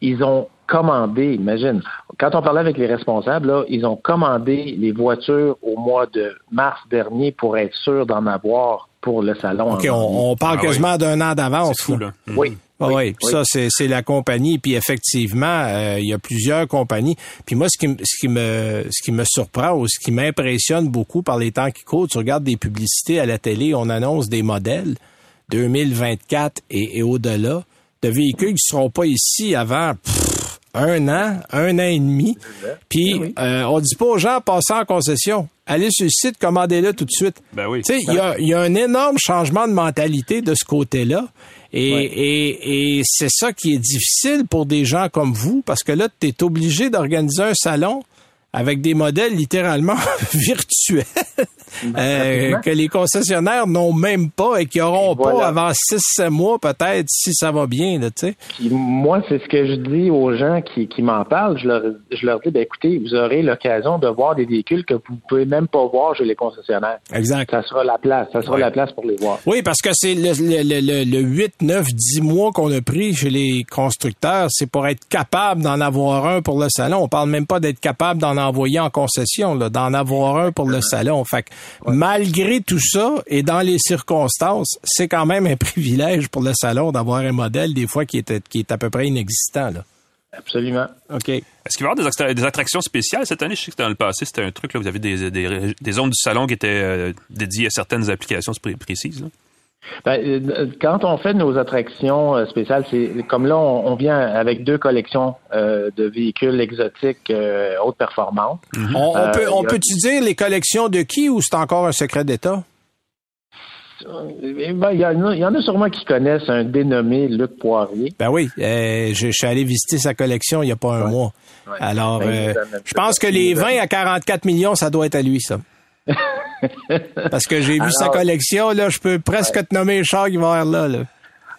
[SPEAKER 4] ils ont commandé, imagine, quand on parlait avec les responsables, là, ils ont commandé les voitures au mois de mars dernier pour être sûr d'en avoir pour le salon.
[SPEAKER 1] OK, on, on parle
[SPEAKER 2] Ah oui.
[SPEAKER 1] quasiment d'un an d'avance.
[SPEAKER 2] Fou, là. Mhm.
[SPEAKER 4] Oui.
[SPEAKER 1] Ah
[SPEAKER 4] oui,
[SPEAKER 1] oui, puis ça c'est c'est la compagnie puis effectivement euh, il y a plusieurs compagnies. Puis moi ce qui me- ce qui me ce qui me surprend ou ce qui m'impressionne beaucoup par les temps qui courent, tu regardes des publicités à la télé, on annonce des modèles 2024 et, et au-delà de véhicules qui seront pas ici avant pff, un an, un an et demi. Puis euh, on dit pas aux gens passez en concession, allez sur le site, commandez-le tout de suite.
[SPEAKER 2] Ben oui.
[SPEAKER 1] Tu sais, il y a, il y a un énorme changement de mentalité de ce côté-là. Et, et, et c'est ça qui est difficile pour des gens comme vous, parce que là, tu es obligé d'organiser un salon avec des modèles littéralement virtuels euh, que les concessionnaires n'ont même pas et qui auront pas avant 6-7 mois peut-être si ça va bien, là, tu sais.
[SPEAKER 4] Puis moi, c'est ce que je dis aux gens qui, qui m'en parlent. Je leur, je leur dis, ben écoutez, vous aurez l'occasion de voir des véhicules que vous pouvez même pas voir chez les concessionnaires.
[SPEAKER 1] Exact.
[SPEAKER 4] Ça sera la place. Ça sera
[SPEAKER 2] Ouais.
[SPEAKER 4] la place pour les voir.
[SPEAKER 1] Oui, parce que c'est le, le, le, le 8, 9, 10 mois qu'on a pris chez les constructeurs, c'est pour être capable d'en avoir un pour le salon. On parle même pas d'être capable d'en envoyer en concession, d'en avoir un pour le salon. Fait que malgré tout ça et dans les circonstances, c'est quand même un privilège pour le salon d'avoir un modèle des fois qui est, qui est à peu près inexistant. Là.
[SPEAKER 4] Absolument.
[SPEAKER 1] OK.
[SPEAKER 2] Est-ce qu'il va y avoir des, attra- des attractions spéciales cette année? Je sais que dans le passé, c'était un truc, là, vous avez des, des, des zones du salon qui étaient euh, dédiées à certaines applications pré- précises. là.
[SPEAKER 4] Ben, euh, quand on fait nos attractions euh, spéciales, c'est comme là, on, on vient avec deux collections euh, de véhicules exotiques euh, haute performance.
[SPEAKER 1] On, on
[SPEAKER 4] Euh,
[SPEAKER 1] peut, peut-tu dire les collections de qui ou c'est encore un secret d'État?
[SPEAKER 4] Ben, Il y, en a- il y en a sûrement qui connaissent un dénommé Luc Poirier.
[SPEAKER 1] Ben oui, euh, je, je suis allé visiter sa collection il y a pas un
[SPEAKER 4] Ouais.
[SPEAKER 1] mois.
[SPEAKER 4] Ouais.
[SPEAKER 1] Alors,
[SPEAKER 4] Ben,
[SPEAKER 1] euh, je pense que les
[SPEAKER 4] nous
[SPEAKER 1] 20
[SPEAKER 4] amène-
[SPEAKER 1] à 44 millions, ça doit être à lui, ça. Parce que j'ai vu sa collection, là, je peux presque te nommer le char qui va là.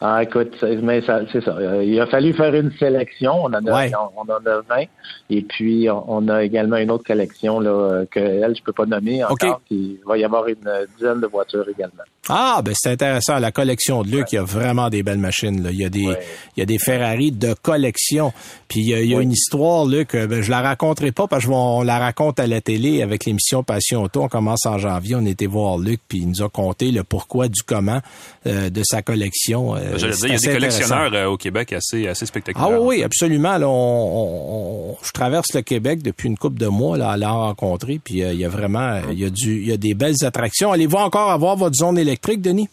[SPEAKER 4] Ah, écoute, c'est- mais ça, c'est ça. Euh, Il a fallu faire une sélection. On en a,
[SPEAKER 1] Ouais.
[SPEAKER 4] on, on en a 20. Et puis, on, a également une autre collection là, que elle, je peux pas nommer encore. Puis, il va y avoir une dizaine de voitures également.
[SPEAKER 1] Ah, ben c'est intéressant. La collection de Luc, il y a vraiment des belles machines. Là. Il y a des,
[SPEAKER 4] Ouais.
[SPEAKER 1] il y a des Ferrari de collection. Puis il y a, il y a
[SPEAKER 4] Oui.
[SPEAKER 1] une histoire, Luc. euh, Ben, je la raconterai pas parce qu'on la raconte à la télé avec l'émission Passion Auto. On commence en janvier. On était voir Luc, puis il nous a conté le pourquoi du comment euh, de sa collection. Euh,
[SPEAKER 2] J'allais dire, il y a des collectionneurs euh, au Québec assez, assez spectaculaires.
[SPEAKER 1] Ah oui, oui absolument. Là, on, je traverse le Québec depuis une couple de mois là, à la rencontrer, puis il y a vraiment, il y a du, il y a des belles attractions. Allez-vous encore avoir votre zone électrique, Denis?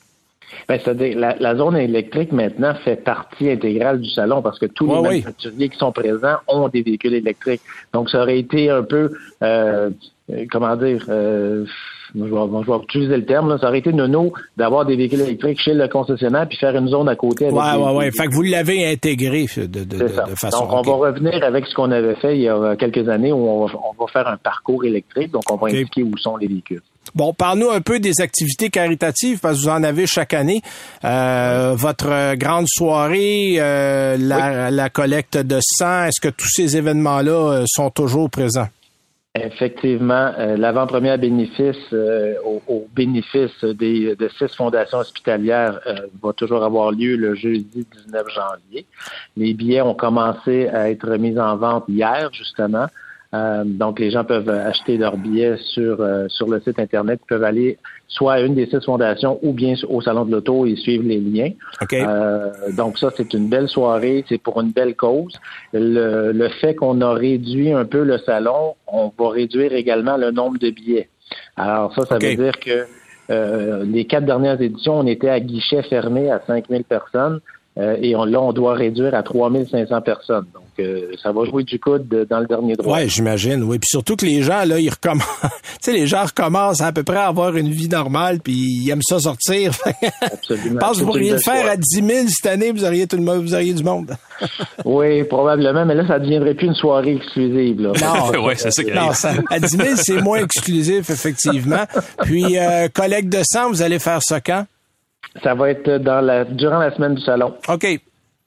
[SPEAKER 4] Ben, c'est-à-dire, la, la, zone électrique maintenant fait partie intégrale du salon parce que tous les manufacturiers qui sont présents ont des véhicules électriques. Donc, ça aurait été un peu, euh, comment dire, euh, je, vais, utiliser le terme, ça aurait été nono d'avoir des véhicules électriques chez le concessionnaire puis faire une zone à côté.
[SPEAKER 1] Ouais, ouais, ouais. Fait que vous l'avez intégré de, de, de, façon.
[SPEAKER 4] Donc, on va revenir avec ce qu'on avait fait il y a quelques années où on va, on va faire un parcours électrique. Donc, on va indiquer où sont les véhicules.
[SPEAKER 1] Bon, parle-nous un peu des activités caritatives parce que vous en avez chaque année. Euh, votre grande soirée, euh, la, collecte de sang, est-ce que tous ces événements-là euh, sont toujours présents?
[SPEAKER 4] Effectivement, l'avant-première bénéfice au, bénéfice des, de six fondations hospitalières va toujours avoir lieu le jeudi 19 janvier. Les billets ont commencé à être mis en vente hier, justement. Euh, donc, les gens peuvent acheter leurs billets sur, euh, sur le site Internet. Ils peuvent aller soit à une des six fondations ou bien au Salon de l'Auto et suivre les liens. Euh, donc, ça, c'est une belle soirée. C'est pour une belle cause. Le, le fait qu'on a réduit un peu le salon, on va réduire également le nombre de billets. Alors, ça, ça veut dire que les quatre dernières éditions, on était à guichet fermé à 5000 personnes. Et on, là, on doit réduire à 3500 personnes. Donc, ça va jouer du coude dans le dernier droit.
[SPEAKER 1] Oui, j'imagine. Oui, puis surtout que les gens là, ils recommencent. tu sais, les gens recommencent à, peu près à avoir une vie normale, puis ils aiment ça sortir. Absolument. Je pense que vous pourriez le faire à 10 000 cette année, vous auriez tout le monde, vous auriez du monde.
[SPEAKER 4] oui, probablement, mais là, ça ne deviendrait plus une soirée exclusive. Là.
[SPEAKER 1] Non, ouais, c'est ça. Qui non, ça, à 10 000, c'est moins exclusif, effectivement. Puis, euh, collègue de sang, vous allez faire ça quand?
[SPEAKER 4] Ça va être dans la, durant la semaine du salon.
[SPEAKER 1] OK.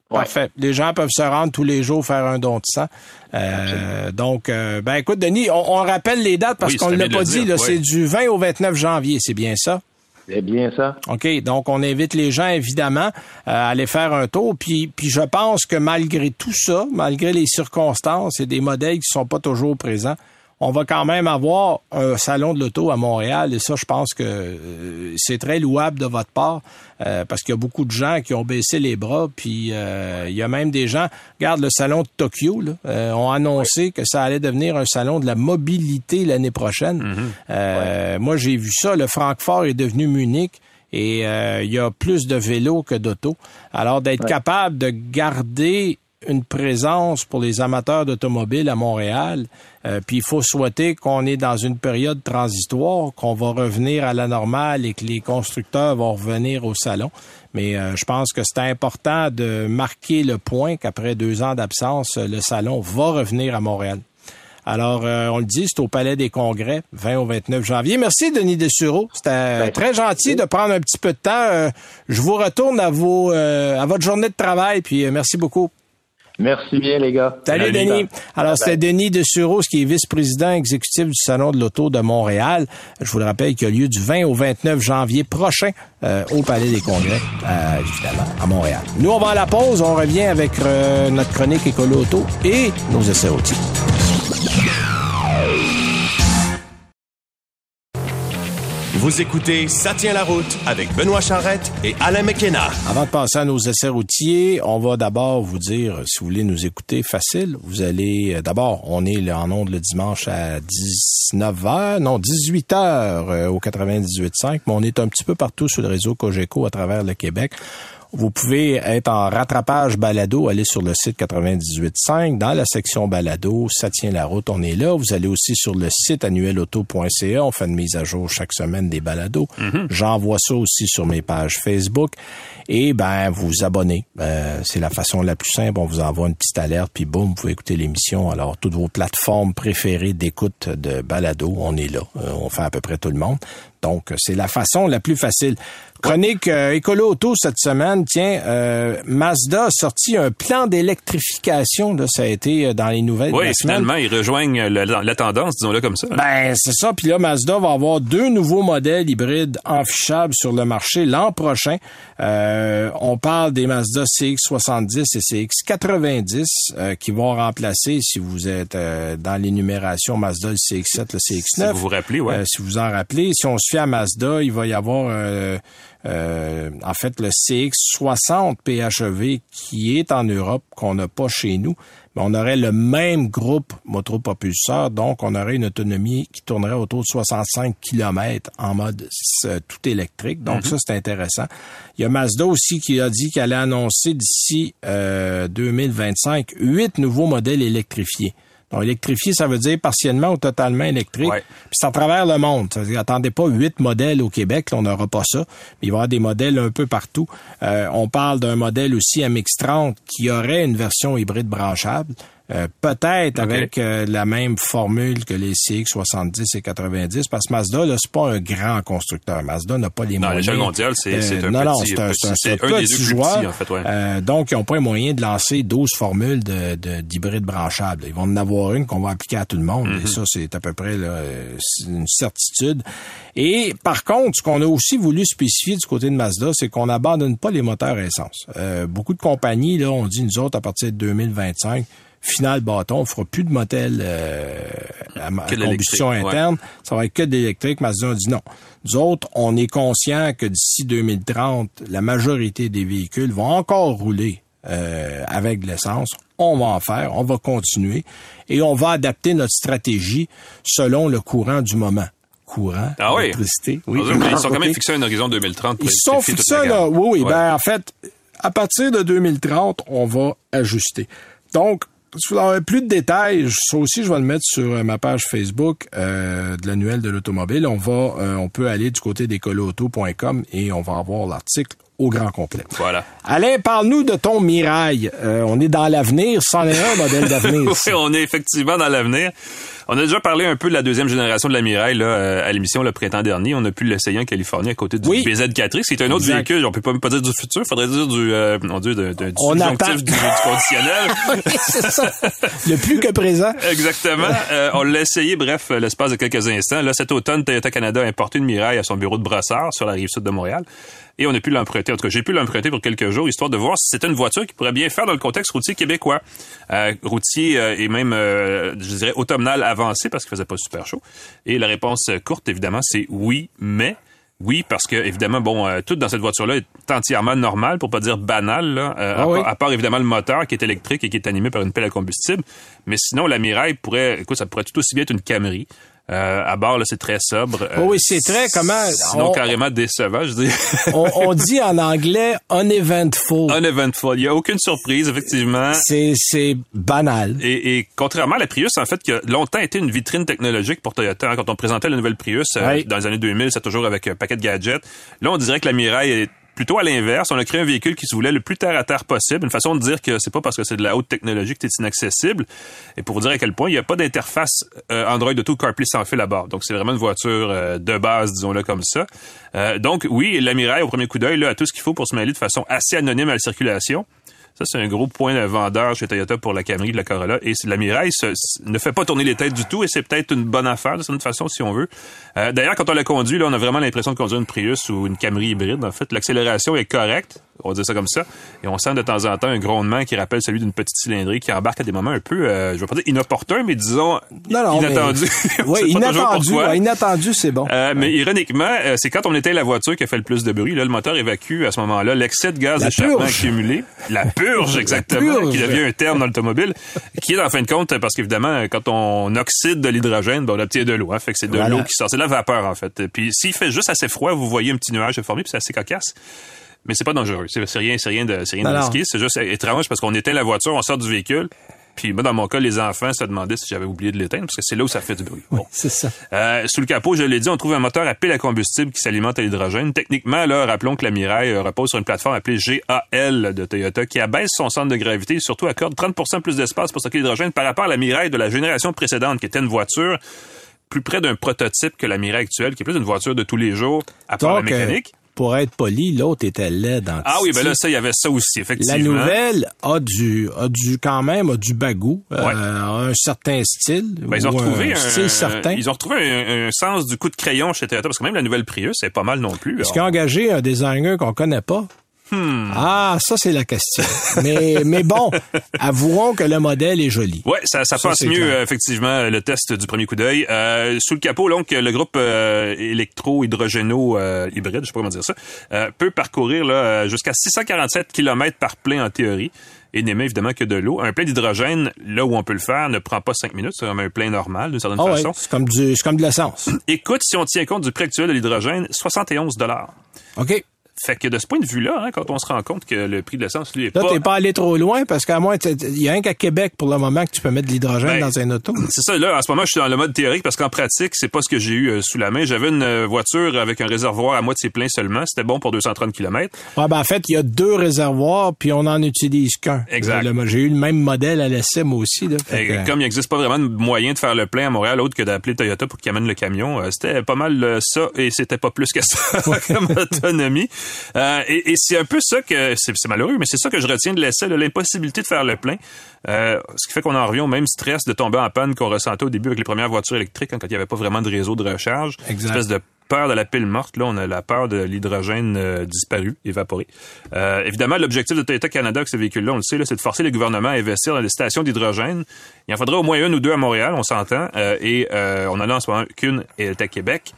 [SPEAKER 1] Parfait. Les gens peuvent se rendre tous les jours faire un don de sang. Euh, donc, euh, ben écoute, Denis, on, rappelle les dates parce qu'on ne l'a pas dit. C'est du 20 au 29 janvier, c'est bien ça?
[SPEAKER 4] C'est bien ça.
[SPEAKER 1] OK, donc on invite les gens, évidemment, euh, à aller faire un tour. Puis, puis je pense que malgré tout ça, malgré les circonstances et des modèles qui sont pas toujours présents, on va quand même avoir un salon de l'auto à Montréal et ça, je pense que euh, c'est très louable de votre part euh, parce qu'il y a beaucoup de gens qui ont baissé les bras. Puis euh, il y a même des gens, regarde le salon de Tokyo, là, ont annoncé que ça allait devenir un salon de la mobilité l'année prochaine. Mm-hmm. Moi, j'ai vu ça. Le Francfort est devenu Munich et il y a plus de vélos que d'auto. Alors d'être capable de garder une présence pour les amateurs d'automobile à Montréal. Euh, puis il faut souhaiter qu'on est dans une période transitoire, qu'on va revenir à la normale et que les constructeurs vont revenir au salon. Mais euh, je pense que c'est important de marquer le point qu'après deux ans d'absence, le salon va revenir à Montréal. Alors, euh, on le dit, c'est au Palais des Congrès, 20 au 29 janvier. Merci, Denis Dessureau. C'était ben, très gentil de prendre un petit peu de temps. je vous retourne à vos à votre journée de travail, puis merci beaucoup.
[SPEAKER 4] Merci bien, les gars.
[SPEAKER 1] Salut, Denis. Alors, c'était Denis de Suros, qui est vice-président exécutif du Salon de l'Auto de Montréal. Je vous le rappelle qu'il a lieu du 20 au 29 janvier prochain euh, au Palais des Congrès, euh, évidemment, à Montréal. Nous, on va à la pause. On revient avec euh, notre chronique Écolo Auto et nos essais routiers.
[SPEAKER 3] Vous écoutez Ça tient la route avec Benoît Charrette et Alain McKenna.
[SPEAKER 1] Avant de passer à nos essais routiers, on va d'abord vous dire, si vous voulez nous écouter facile, vous allez, euh, d'abord, on est en onde le dimanche à 19h, non, 18h euh, au 98.5, mais on est un petit peu partout sur le réseau Cogeco à travers le Québec. Vous pouvez être en rattrapage balado, aller sur le site 98.5, dans la section balado, ça tient la route, on est là. Vous allez aussi sur le site annuelauto.ca, on fait une mise à jour chaque semaine des balados. Mhm. J'envoie ça aussi sur mes pages Facebook. Et ben, vous vous abonnez. Euh, c'est la façon la plus simple. On vous envoie une petite alerte, puis boum, vous pouvez écouter l'émission. Alors, toutes vos plateformes préférées d'écoute de balado, on est là. Euh, on fait à peu près tout le monde. Donc, c'est la façon la plus facile. Chronique euh, Écolo Auto cette semaine. Tiens, euh, Mazda a sorti un plan d'électrification. Là, ça a été euh, dans les nouvelles.
[SPEAKER 2] Oui, finalement, ils rejoignent la, tendance, disons-le comme ça.
[SPEAKER 1] Ben, c'est ça. Puis là, Mazda va avoir deux nouveaux modèles hybrides enfichables sur le marché l'an prochain. Euh, on parle des Mazda CX-70 et CX-90 euh, qui vont remplacer, si vous êtes euh, dans l'énumération Mazda, le CX-7, le CX-9. Si
[SPEAKER 2] vous vous rappelez, ouais.
[SPEAKER 1] si vous en rappelez, si on se fait à Mazda, il va y avoir en fait le CX-60 PHEV qui est en Europe, qu'on n'a pas chez nous on aurait le même groupe motopropulseur, donc on aurait une autonomie qui tournerait autour de 65 km en mode tout électrique. Donc mhm. ça, c'est intéressant. Il y a Mazda aussi qui a dit qu'elle allait annoncer d'ici euh, 2025 huit nouveaux modèles électrifiés. Donc, électrifié, ça veut dire partiellement ou totalement électrique. Puis c'est à travers le monde. Ça veut dire, attendez pas huit modèles au Québec, on n'aura pas ça. Mais il va y avoir des modèles un peu partout. Euh, on parle d'un modèle aussi MX-30 qui aurait une version hybride branchable. Euh, peut-être avec euh, la même formule que les CX-70 et 90, parce que Mazda, là, c'est pas un grand constructeur. Mazda n'a pas les moyens.
[SPEAKER 2] Dans l'échelle mondiale, c'est
[SPEAKER 1] euh,
[SPEAKER 2] un,
[SPEAKER 1] non, non,
[SPEAKER 2] petit,
[SPEAKER 1] c'est un, un, petit joueur. En fait, ouais. donc, ils n'ont pas les moyens de lancer 12 formules d'hybride de, branchable. Ils vont en avoir une qu'on va appliquer à tout le monde. Et mhm. ça, c'est à peu près là, une certitude. Et par contre, ce qu'on a aussi voulu spécifier du côté de Mazda, c'est qu'on n'abandonne pas les moteurs à essence. beaucoup de compagnies, là, on dit, nous autres, à partir de 2025, final bâton, on fera plus de modèles euh, à, combustion interne, ça va être que d'électrique. Mazda dit non. Nous autres, on est conscient que d'ici 2030, la majorité des véhicules vont encore rouler euh, avec de l'essence. On va en faire, on va continuer et on va adapter notre stratégie selon le courant du moment courant,
[SPEAKER 2] ah oui?
[SPEAKER 1] électricité.
[SPEAKER 2] Oui. Ils sont quand même fixés à un horizon 2030.
[SPEAKER 1] Ils sont fixés là, oui, oui. Ben, en fait, à partir de 2030, on va ajuster. Donc, si vous avez plus de détails, ça aussi, je vais le mettre sur euh, ma page Facebook euh, de l'annuel de l'automobile. On va, euh, on peut aller du côté d'écoloauto.com et on va avoir l'article au grand complet.
[SPEAKER 2] Voilà.
[SPEAKER 1] Alain, parle-nous de ton Mirail. on est dans l'avenir, c'en est un modèle d'avenir.
[SPEAKER 2] oui, on est effectivement dans l'avenir. On a déjà parlé un peu de la deuxième génération de la Mirai là, euh, à l'émission le printemps dernier. On a pu l'essayer en Californie à côté du BZ4X, qui est un autre véhicule. On peut pas, pas dire du futur, faudrait dire du, euh, on dit, de, du
[SPEAKER 1] on
[SPEAKER 2] du, du, conditionnel.
[SPEAKER 1] c'est ça. Le plus que présent.
[SPEAKER 2] Exactement. Euh, on l'a essayé, bref, l'espace de quelques instants. Là, cet automne, Toyota Canada a importé une Mirai à son bureau de Brossard sur la rive sud de Montréal et on a pu l'emprunter. En tout cas, j'ai pu l'emprunter pour quelques jours, histoire de voir si c'était une voiture qui pourrait bien faire dans le contexte routier québécois. Euh, routier euh, et même, euh, je dirais, automnal avancé parce qu'il faisait pas super chaud. Et la réponse courte, évidemment, c'est oui, mais... Oui, parce que évidemment, bon, tout dans cette voiture-là est entièrement normal, pour pas dire banal, là, ah à, part évidemment le moteur qui est électrique et qui est animé par une pelle à combustible. Mais sinon, la Mirai pourrait, écoute, ça pourrait tout aussi bien être une Camry. Euh, à bord, là, c'est très sobre.
[SPEAKER 1] oui, c'est très comment.
[SPEAKER 2] Sinon, carrément décevant, je dis.
[SPEAKER 1] on, dit en anglais uneventful.
[SPEAKER 2] Uneventful. Il n'y a aucune surprise, effectivement.
[SPEAKER 1] C'est, c'est banal.
[SPEAKER 2] Et, et, contrairement à la Prius, en fait, qui a longtemps été une vitrine technologique pour Toyota. Hein, quand on présentait la nouvelle Prius euh, dans les années 2000, c'est toujours avec un paquet de gadgets. Là, on dirait que la Mirai est plutôt à l'inverse. On a créé un véhicule qui se voulait le plus terre à terre possible. Une façon de dire que c'est pas parce que c'est de la haute technologie que c'est inaccessible. Et pour dire à quel point il n'y a pas d'interface euh, Android Auto CarPlay sans fil à bord. Donc c'est vraiment une voiture euh, de base, disons-le comme ça. Euh, donc oui, l'Amiral au premier coup d'œil a tout ce qu'il faut pour se mêler de façon assez anonyme à la circulation. Ça, c'est un gros point de vendeur chez Toyota pour la Camry, la Corolla. Et la Mirai ne fait pas tourner les têtes du tout et c'est peut-être une bonne affaire de cette façon, si on veut. Euh, d'ailleurs, quand on l'a conduit, là, on a vraiment l'impression de conduire une Prius ou une Camry hybride. En fait, l'accélération est correcte on va dire ça comme ça. Et on sent de temps en temps un grondement qui rappelle celui d'une petite cylindrée qui embarque à des moments un peu, euh, je vais pas dire inopportun, mais disons inattendu.
[SPEAKER 1] oui, inattendu. inattendu, c'est bon.
[SPEAKER 2] Euh, mais ironiquement, euh, c'est quand on éteint la voiture qui a fait le plus de bruit. Là, le moteur évacue à ce moment-là l'excès de gaz d'échappement accumulé. La purge, exactement, qui devient un terme dans l'automobile, qui est en fin de compte, parce qu'évidemment, quand on oxyde de l'hydrogène, ben, on obtient de l'eau. Hein, fait que c'est de l'eau qui sort. C'est de la vapeur, en fait. Puis s'il fait juste assez froid, vous voyez un petit nuage se former, puis c'est assez cocasse mais c'est pas dangereux. C'est rien, c'est rien de, c'est rien de risqué. C'est juste étrange parce qu'on éteint la voiture, on sort du véhicule. Puis moi, dans mon cas, les enfants se demandaient si j'avais oublié de l'éteindre, parce que c'est là où ça fait du bruit.
[SPEAKER 1] Bon. c'est ça.
[SPEAKER 2] Euh, sous le capot, je l'ai dit, on trouve un moteur à pile à combustible qui s'alimente à l'hydrogène. Techniquement, là, rappelons que la Mirai euh, repose sur une plateforme appelée GAL de Toyota, qui abaisse son centre de gravité et surtout accorde 30% plus d'espace pour stocker l'hydrogène par rapport à la Mirai de la génération précédente, qui était une voiture plus près d'un prototype que la Mirai actuelle, qui est plus une voiture de tous les jours, à part la mécanique
[SPEAKER 1] pour être poli, l'autre était laid dans
[SPEAKER 2] Ah oui, ben là, ça, il y avait ça aussi, effectivement.
[SPEAKER 1] La nouvelle a du, a du, quand même, a du bagou, euh, un certain style.
[SPEAKER 2] Ben, ils ont retrouvé un, certain. Ils ont retrouvé un, sens du coup de crayon chez Toyota, parce que même la nouvelle Prius, c'est pas mal non plus.
[SPEAKER 1] Est-ce qu'ils ont engagé un designer qu'on connaît pas? Ah, ça, c'est la question. mais, mais bon, avouons que le modèle est joli.
[SPEAKER 2] Ouais, ça, ça,
[SPEAKER 1] Ça,
[SPEAKER 2] passe mieux,
[SPEAKER 1] clair.
[SPEAKER 2] effectivement, le test du premier coup d'œil. Euh, sous le capot, donc, le groupe euh, électro-hydrogéno euh, hybride, je sais pas comment dire ça, euh, peut parcourir là, jusqu'à 647 km par plein en théorie et n'émet évidemment que de l'eau. Un plein d'hydrogène, là où on peut le faire, ne prend pas cinq minutes, c'est comme un plein normal, d'une certaine
[SPEAKER 1] ouais,
[SPEAKER 2] façon.
[SPEAKER 1] c'est comme du, c'est comme de l'essence.
[SPEAKER 2] Écoute, si on tient compte du prix actuel de l'hydrogène, 71 dollars.
[SPEAKER 1] OK.
[SPEAKER 2] Fait que de ce point de vue-là, hein, quand on se rend compte que le prix de l'essence, lui, est
[SPEAKER 1] Là,
[SPEAKER 2] pas...
[SPEAKER 1] t'es pas allé trop loin parce qu'à moins, il y a rien qu'à Québec pour le moment que tu peux mettre de l'hydrogène
[SPEAKER 2] Ben,
[SPEAKER 1] dans un auto.
[SPEAKER 2] C'est ça, là, en ce moment, je suis dans le mode théorique parce qu'en pratique, c'est pas ce que j'ai eu euh, sous la main. J'avais une euh, voiture avec un réservoir à moitié plein seulement. C'était bon pour 230 km.
[SPEAKER 1] Ouais, ben, en fait, il y a deux réservoirs puis on en utilise qu'un.
[SPEAKER 2] Exact.
[SPEAKER 1] J'ai eu le même modèle à l'essai, moi aussi. Là, Fait
[SPEAKER 2] Et
[SPEAKER 1] que-
[SPEAKER 2] Comme il n'existe pas vraiment de moyen de faire le plein à Montréal autre que d'appeler Toyota pour qu'ils amènent le camion, euh, c'était pas mal ça et c'était pas plus que ça comme autonomie. Euh, et et c'est un peu ça que c'est c'est malheureux, mais c'est ça que je retiens de l'essai, là, l'impossibilité de faire le plein. Euh, ce qui fait qu'on en revient au même stress de tomber en panne qu'on ressentait au début avec les premières voitures électriques hein, quand il n'y avait pas vraiment de réseau de recharge.
[SPEAKER 1] Exact.
[SPEAKER 2] Espèce de peur de la pile morte. Là, on a la peur de l'hydrogène euh, disparu, évaporé. Euh, évidemment, l'objectif de Toyota Canada avec ce véhicule-là, on le sait, là, c'est de forcer les gouvernements à investir dans des stations d'hydrogène. Il en faudra au moins une ou deux à Montréal, on s'entend. Euh, et euh, on en a en ce moment qu'une est à Québec.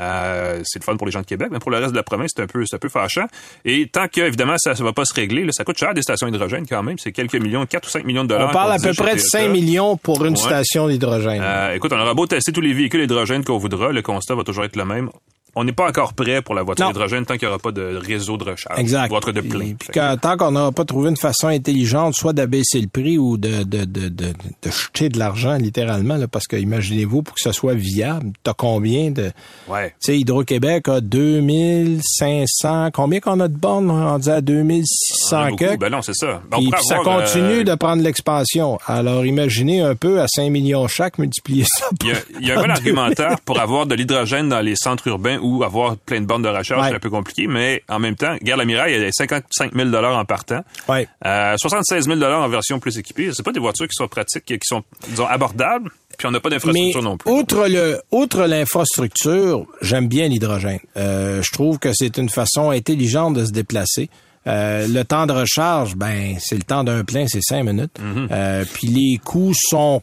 [SPEAKER 2] Euh, c'est le fun pour les gens de Québec, mais pour le reste de la province, c'est un peu, c'est un peu fâchant. Et tant que, évidemment, ça ne va pas se régler, là, ça coûte cher des stations d'hydrogène quand même. C'est quelques millions, 4 ou 5 millions de dollars.
[SPEAKER 1] on parle à peu près de
[SPEAKER 2] Toyota.
[SPEAKER 1] 5 millions pour une
[SPEAKER 2] Ouais.
[SPEAKER 1] station d'hydrogène.
[SPEAKER 2] Euh, écoute, on aura beau tester tous les véhicules hydrogène qu'on voudra, le constat va toujours être le même. On n'est pas encore prêt pour la voiture
[SPEAKER 1] Non.
[SPEAKER 2] hydrogène tant qu'il n'y aura pas de réseau de recharge.
[SPEAKER 1] Exact.
[SPEAKER 2] Voiture de plein.
[SPEAKER 1] Puis que- tant qu'on n'aura pas trouvé une façon intelligente, soit d'abaisser le prix ou de, de, de, de, de jeter de l'argent, littéralement, là, parce que imaginez-vous, pour que ce soit viable, t'as combien de...
[SPEAKER 2] Ouais.
[SPEAKER 1] Tu sais, Hydro-Québec a 2500... Combien qu'on a de bornes? On
[SPEAKER 2] a
[SPEAKER 1] 2600
[SPEAKER 2] beaucoup.
[SPEAKER 1] quelques?
[SPEAKER 2] Ben non, c'est ça. Ben,
[SPEAKER 1] Puis, ça
[SPEAKER 2] avoir,
[SPEAKER 1] continue
[SPEAKER 2] euh,
[SPEAKER 1] de prendre l'expansion. Alors, imaginez un peu à 5 millions chaque, multiplier ça
[SPEAKER 2] Il y a, il y a un bon
[SPEAKER 1] par
[SPEAKER 2] argumentaire pour avoir de l'hydrogène dans les centres urbains ou avoir plein de bornes de recharge,
[SPEAKER 1] Ouais.
[SPEAKER 2] c'est un peu compliqué, mais en même temps, Gare Miraille, il y a 55 000 en partant.
[SPEAKER 1] Ouais.
[SPEAKER 2] Euh, 76 000 en version plus équipée. C'est pas des voitures qui sont pratiques, qui sont, disons, abordables, puis on n'a pas d'infrastructure non plus.
[SPEAKER 1] outre le, outre l'infrastructure, j'aime bien l'hydrogène. Euh, je trouve que c'est une façon intelligente de se déplacer. Euh, le temps de recharge, ben c'est le temps d'un plein, c'est cinq minutes. Euh, puis les coûts sont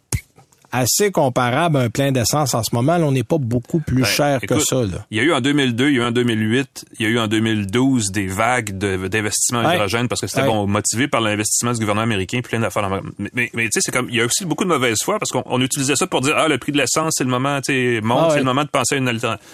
[SPEAKER 1] assez comparables à un plein d'essence en ce moment. Là, on n'est pas beaucoup plus
[SPEAKER 2] Ben,
[SPEAKER 1] cher que ça. Là.
[SPEAKER 2] Il y a eu en 2002, il y a eu en 2008, il y a eu en 2012 des vagues de- d'investissement en hydrogène parce que c'était bon motivé par l'investissement du gouvernement américain plein d'affaires. Mais, mais, mais tu sais, c'est comme il y a aussi beaucoup de mauvaise foi parce qu'on on utilisait ça pour dire ah le prix de l'essence c'est le moment, tu sais, monte,
[SPEAKER 1] Ah ouais.
[SPEAKER 2] c'est le moment de penser à une alternative.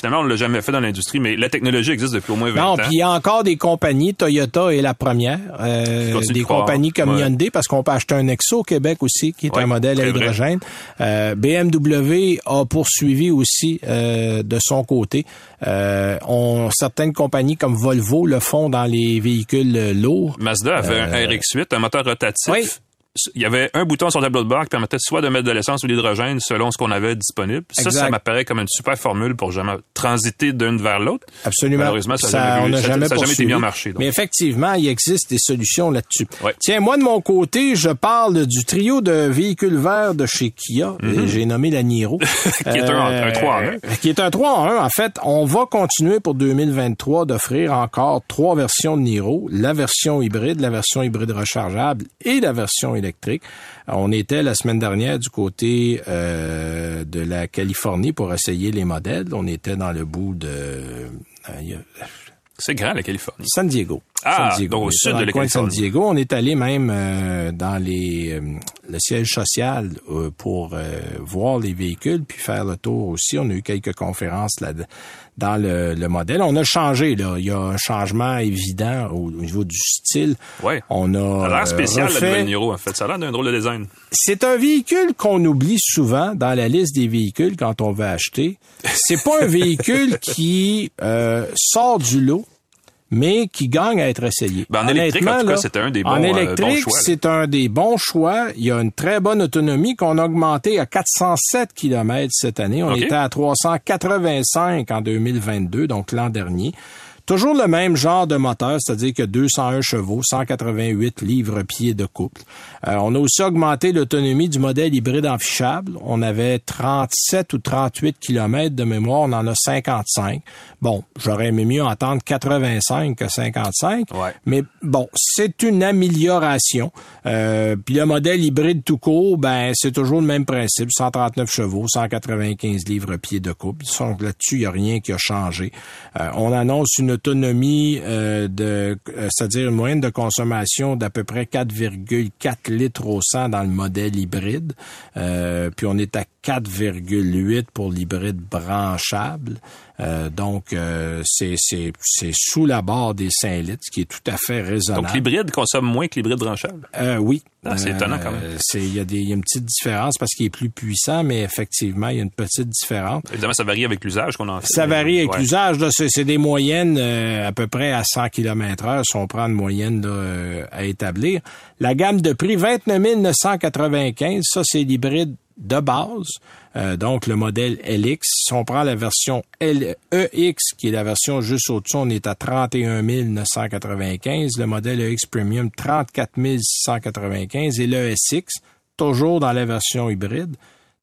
[SPEAKER 2] Finalement, on l'a jamais fait dans l'industrie, mais la technologie existe depuis au moins 20
[SPEAKER 1] Non,
[SPEAKER 2] ans.
[SPEAKER 1] puis il y a encore des compagnies, Toyota est la première, euh,
[SPEAKER 2] de
[SPEAKER 1] des
[SPEAKER 2] croire.
[SPEAKER 1] compagnies comme
[SPEAKER 2] Ouais.
[SPEAKER 1] Hyundai, parce qu'on peut acheter un Nexo au Québec aussi, qui est
[SPEAKER 2] Ouais,
[SPEAKER 1] un modèle à hydrogène. Euh, BMW a poursuivi aussi euh, de son côté. Euh, on, certaines compagnies comme Volvo le font dans les véhicules euh, lourds.
[SPEAKER 2] Mazda avait un RX-8, un moteur rotatif.
[SPEAKER 1] Euh, Oui.
[SPEAKER 2] Il y avait un bouton sur le tableau de bord qui permettait soit de mettre de l'essence ou de l'hydrogène selon ce qu'on avait disponible. Ça,
[SPEAKER 1] Exact.
[SPEAKER 2] ça m'apparaît comme une super formule pour jamais transiter d'une vers l'autre.
[SPEAKER 1] Absolument.
[SPEAKER 2] Malheureusement, ça jamais
[SPEAKER 1] n'a jamais
[SPEAKER 2] jamais été mis en marché, donc.
[SPEAKER 1] Mais effectivement, il existe des solutions là-dessus.
[SPEAKER 2] Ouais.
[SPEAKER 1] Tiens, moi de mon côté, je parle du trio de véhicules verts de chez Kia. Et J'ai nommé la Niro.
[SPEAKER 2] Mhm. Qui est un- un 3 en 1.
[SPEAKER 1] Qui est un 3 en 1. En fait, on va continuer pour 2023 d'offrir encore trois versions de Niro. La version hybride, la version hybride rechargeable et la version électrique. On était la semaine dernière du côté euh, de la Californie pour essayer les modèles. On était dans le bout de euh,
[SPEAKER 2] C'est grand, la Californie.
[SPEAKER 1] San Diego.
[SPEAKER 2] Ah,
[SPEAKER 1] San Diego.
[SPEAKER 2] donc au sud de la
[SPEAKER 1] coin San
[SPEAKER 2] Californie.
[SPEAKER 1] Diego. On est allé même euh, dans les euh, le siège social euh, pour voir les véhicules puis faire le tour aussi. On a eu quelques conférences là dans le, le modèle. On a changé là. Il y a un changement évident au, au niveau du style.
[SPEAKER 2] Ouais.
[SPEAKER 1] On a,
[SPEAKER 2] Ça a l'air
[SPEAKER 1] euh,
[SPEAKER 2] spécial, la
[SPEAKER 1] refait-
[SPEAKER 2] nouvelle Niro, en fait. Ça a l'air d'un drôle de design.
[SPEAKER 1] c'est un véhicule qu'on oublie souvent dans la liste des véhicules quand on va acheter. C'est pas un véhicule qui euh, sort du lot, mais qui gagne à être essayé.
[SPEAKER 2] Ben, en électrique, en tout cas, c'était un des
[SPEAKER 1] En
[SPEAKER 2] bons, euh,
[SPEAKER 1] électrique, c'est un des bons choix. Il y a une très bonne autonomie qu'on a augmenté à 407 km cette année. On était à 385 en 2022, donc l'an dernier. Toujours le même genre de moteur, c'est-à-dire que 201 chevaux, 188 livres-pieds de couple. Euh, on a aussi augmenté l'autonomie du modèle hybride enfichable. On avait 37 ou 38 km de mémoire, on en a 55. Bon, j'aurais aimé mieux entendre 85 que 55, mais bon, c'est une amélioration. Euh, puis le modèle hybride tout court, ben c'est toujours le même principe, 139 chevaux, 195 livres-pieds de couple. Donc là-dessus, il n'y a rien qui a changé. Euh, on annonce une autonomie euh, de, euh, c'est-à-dire une moyenne de consommation d'à peu près 4,4 litres au 100 dans le modèle hybride. puis on est à 4,8 pour l'hybride branchable. Euh, donc, euh, c'est sous la barre des 5 litres, ce qui est tout à fait raisonnable.
[SPEAKER 2] Donc, l'hybride consomme moins que l'hybride branchable?
[SPEAKER 1] Euh, oui.
[SPEAKER 2] Ah, c'est étonnant quand même.
[SPEAKER 1] Il y, a y a une petite différence parce qu'il est plus puissant, mais effectivement, il y a une petite différence.
[SPEAKER 2] Évidemment, ça varie avec l'usage qu'on en fait.
[SPEAKER 1] Ça varie avec l'usage. C'est des moyennes à peu près à 100 km heure si on prend une moyenne à établir. La gamme de prix, 29 995, ça c'est l'hybride de base. Euh, donc, le modèle LX. Si on prend la version EX, qui est la version juste au-dessus, on est à 31 995. Le modèle EX Premium, 34 695. Et le SX, toujours dans la version hybride,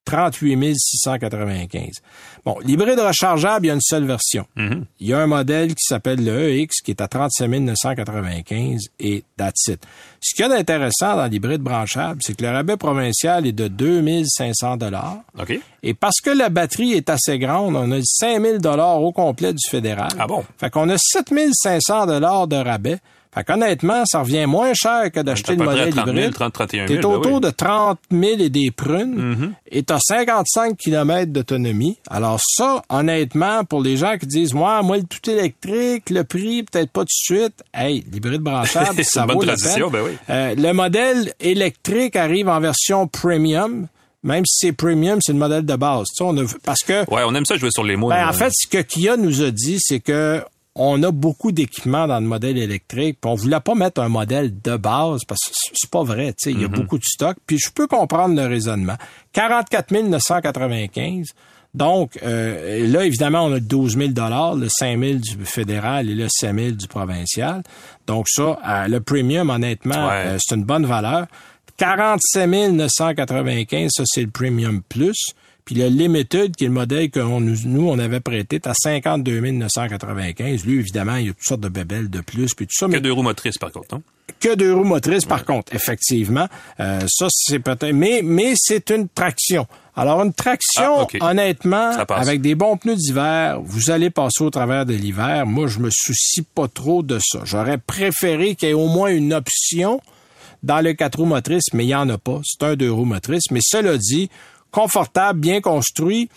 [SPEAKER 1] 38 695. Bon, l'hybride rechargeable, il y a une seule version.
[SPEAKER 2] Mhm.
[SPEAKER 1] Il y a un modèle qui s'appelle le EX qui est à 37 995 et that's it. Ce qu'il y a d'intéressant dans l'hybride branchable, c'est que le rabais provincial est de 2500 dollars.
[SPEAKER 2] OK.
[SPEAKER 1] Et parce que la batterie est assez grande, on a 5000 dollars au complet du fédéral.
[SPEAKER 2] Ah bon?
[SPEAKER 1] Fait qu'on a 7500 dollars de rabais. Fait qu'honnêtement, ça revient moins cher que d'acheter le modèle 30 000,
[SPEAKER 2] hybride. 30, 31 000,
[SPEAKER 1] T'es autour de 30 000 et des prunes
[SPEAKER 2] Mhm.
[SPEAKER 1] et t'as 55 km d'autonomie. Alors ça, honnêtement, pour les gens qui disent, moi, moi, le tout électrique, le prix, peut-être pas tout de suite. Hey, l'hybride branchable, ça
[SPEAKER 2] une bonne
[SPEAKER 1] vaut la peine.
[SPEAKER 2] ben oui.
[SPEAKER 1] Euh, le modèle électrique arrive en version premium. Même si c'est premium, c'est le modèle de base. Tu sais, on a, parce que
[SPEAKER 2] Ouais, on aime ça jouer sur les mots.
[SPEAKER 1] ben, en fait, ce que Kia nous a dit, c'est que on a beaucoup d'équipements dans le modèle électrique, puis on voulait pas mettre un modèle de base parce que c'est pas vrai, tu sais, il y a beaucoup de stock. Puis je peux comprendre le raisonnement. 44 995. Donc euh, là, évidemment, on a 12 000 dollars, le 5 000 du fédéral et le 7 000 du provincial. Donc ça, euh, le premium, honnêtement,
[SPEAKER 2] Ouais.
[SPEAKER 1] euh, c'est une bonne valeur. 47 995, ça c'est le premium plus. Puis le Limited, qui est le modèle que on, nous, nous, on avait prêté, est à 52 995. Lui, évidemment, il y a toutes sortes de bébelles de plus, puis tout ça.
[SPEAKER 2] Que
[SPEAKER 1] mais
[SPEAKER 2] deux roues motrices, par contre. hein?
[SPEAKER 1] que deux roues motrices, par contre, effectivement. Euh, ça, c'est peut-être... Mais, mais c'est une traction. Alors, une traction,
[SPEAKER 2] Ah,
[SPEAKER 1] honnêtement, avec des bons pneus d'hiver, vous allez passer au travers de l'hiver. Moi, je me soucie pas trop de ça. J'aurais préféré qu'il y ait au moins une option dans le quatre roues motrices, mais il n'y en a pas. C'est un deux roues motrices. Mais cela dit, confortable, bien construit,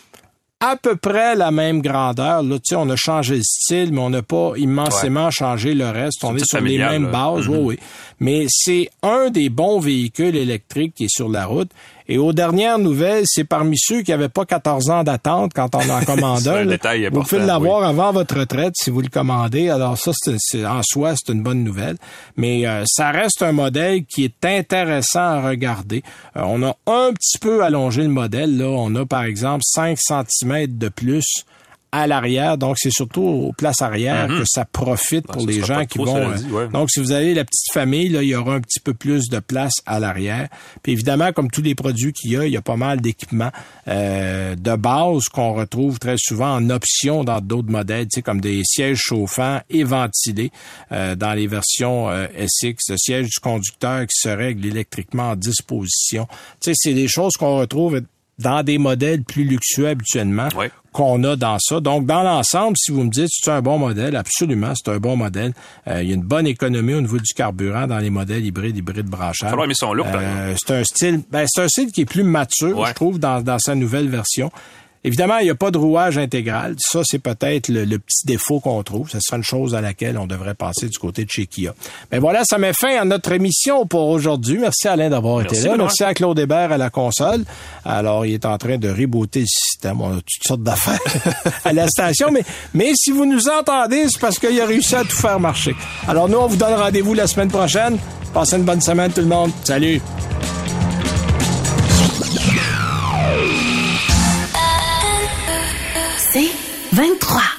[SPEAKER 1] à peu près la même grandeur. Là, tu sais, on a changé le style, mais on n'a pas immensément changé le reste. On est sur les mêmes
[SPEAKER 2] là.
[SPEAKER 1] bases,
[SPEAKER 2] Mhm.
[SPEAKER 1] oui, oui. Mais c'est un des bons véhicules électriques qui est sur la route. Et aux dernières nouvelles, c'est parmi ceux qui n'avaient pas 14 ans d'attente quand on en commande
[SPEAKER 2] C'est
[SPEAKER 1] un.
[SPEAKER 2] détail
[SPEAKER 1] Vous pouvez l'avoir avant votre retraite si vous le commandez. Alors ça, c'est, c'est- en soi, c'est une bonne nouvelle. Mais euh, ça reste un modèle qui est intéressant à regarder. Euh, on a un petit peu allongé le modèle. Là, on a par exemple 5 cm de plus à l'arrière. Donc, c'est surtout aux places arrière que ça profite pour
[SPEAKER 2] ça
[SPEAKER 1] les gens qui vont. euh,
[SPEAKER 2] dit, ouais.
[SPEAKER 1] Donc, si vous avez la petite famille, là, il y aura un petit peu plus de place à l'arrière. Puis évidemment, comme tous les produits qu'il y a, il y a pas mal d'équipements euh, de base qu'on retrouve très souvent en option dans d'autres modèles, tu sais, comme des sièges chauffants et ventilés euh, dans les versions euh, SX, le siège du conducteur qui se règle électriquement en disposition. Tu sais, c'est des choses qu'on retrouve dans des modèles plus luxueux habituellement
[SPEAKER 2] Ouais.
[SPEAKER 1] qu'on a dans ça. Donc, dans l'ensemble, si vous me dites c'est un bon modèle, absolument, c'est un bon modèle. Euh, il y a une bonne économie au niveau du carburant dans les modèles hybrides, hybrides branchables. Euh, c'est un style, ben, c'est un style qui est plus mature,
[SPEAKER 2] Ouais.
[SPEAKER 1] je trouve, dans, dans sa nouvelle version. Évidemment, il n'y a pas de rouage intégral. Ça, c'est peut-être le, le petit défaut qu'on trouve. Ce serait une chose à laquelle on devrait passer du côté de chez Kia. Ben voilà, ça met fin à notre émission pour aujourd'hui. Merci Alain d'avoir été là.
[SPEAKER 2] Benoît.
[SPEAKER 1] Merci à Claude Hébert à la console. Alors, il est en train de rebooter le système. On a toutes sortes d'affaires à la station. Mais, mais si vous nous entendez, c'est parce qu'il a réussi à tout faire marcher. Alors, nous, on vous donne rendez-vous la semaine prochaine. Passez une bonne semaine, tout le monde. Salut!
[SPEAKER 5] 23.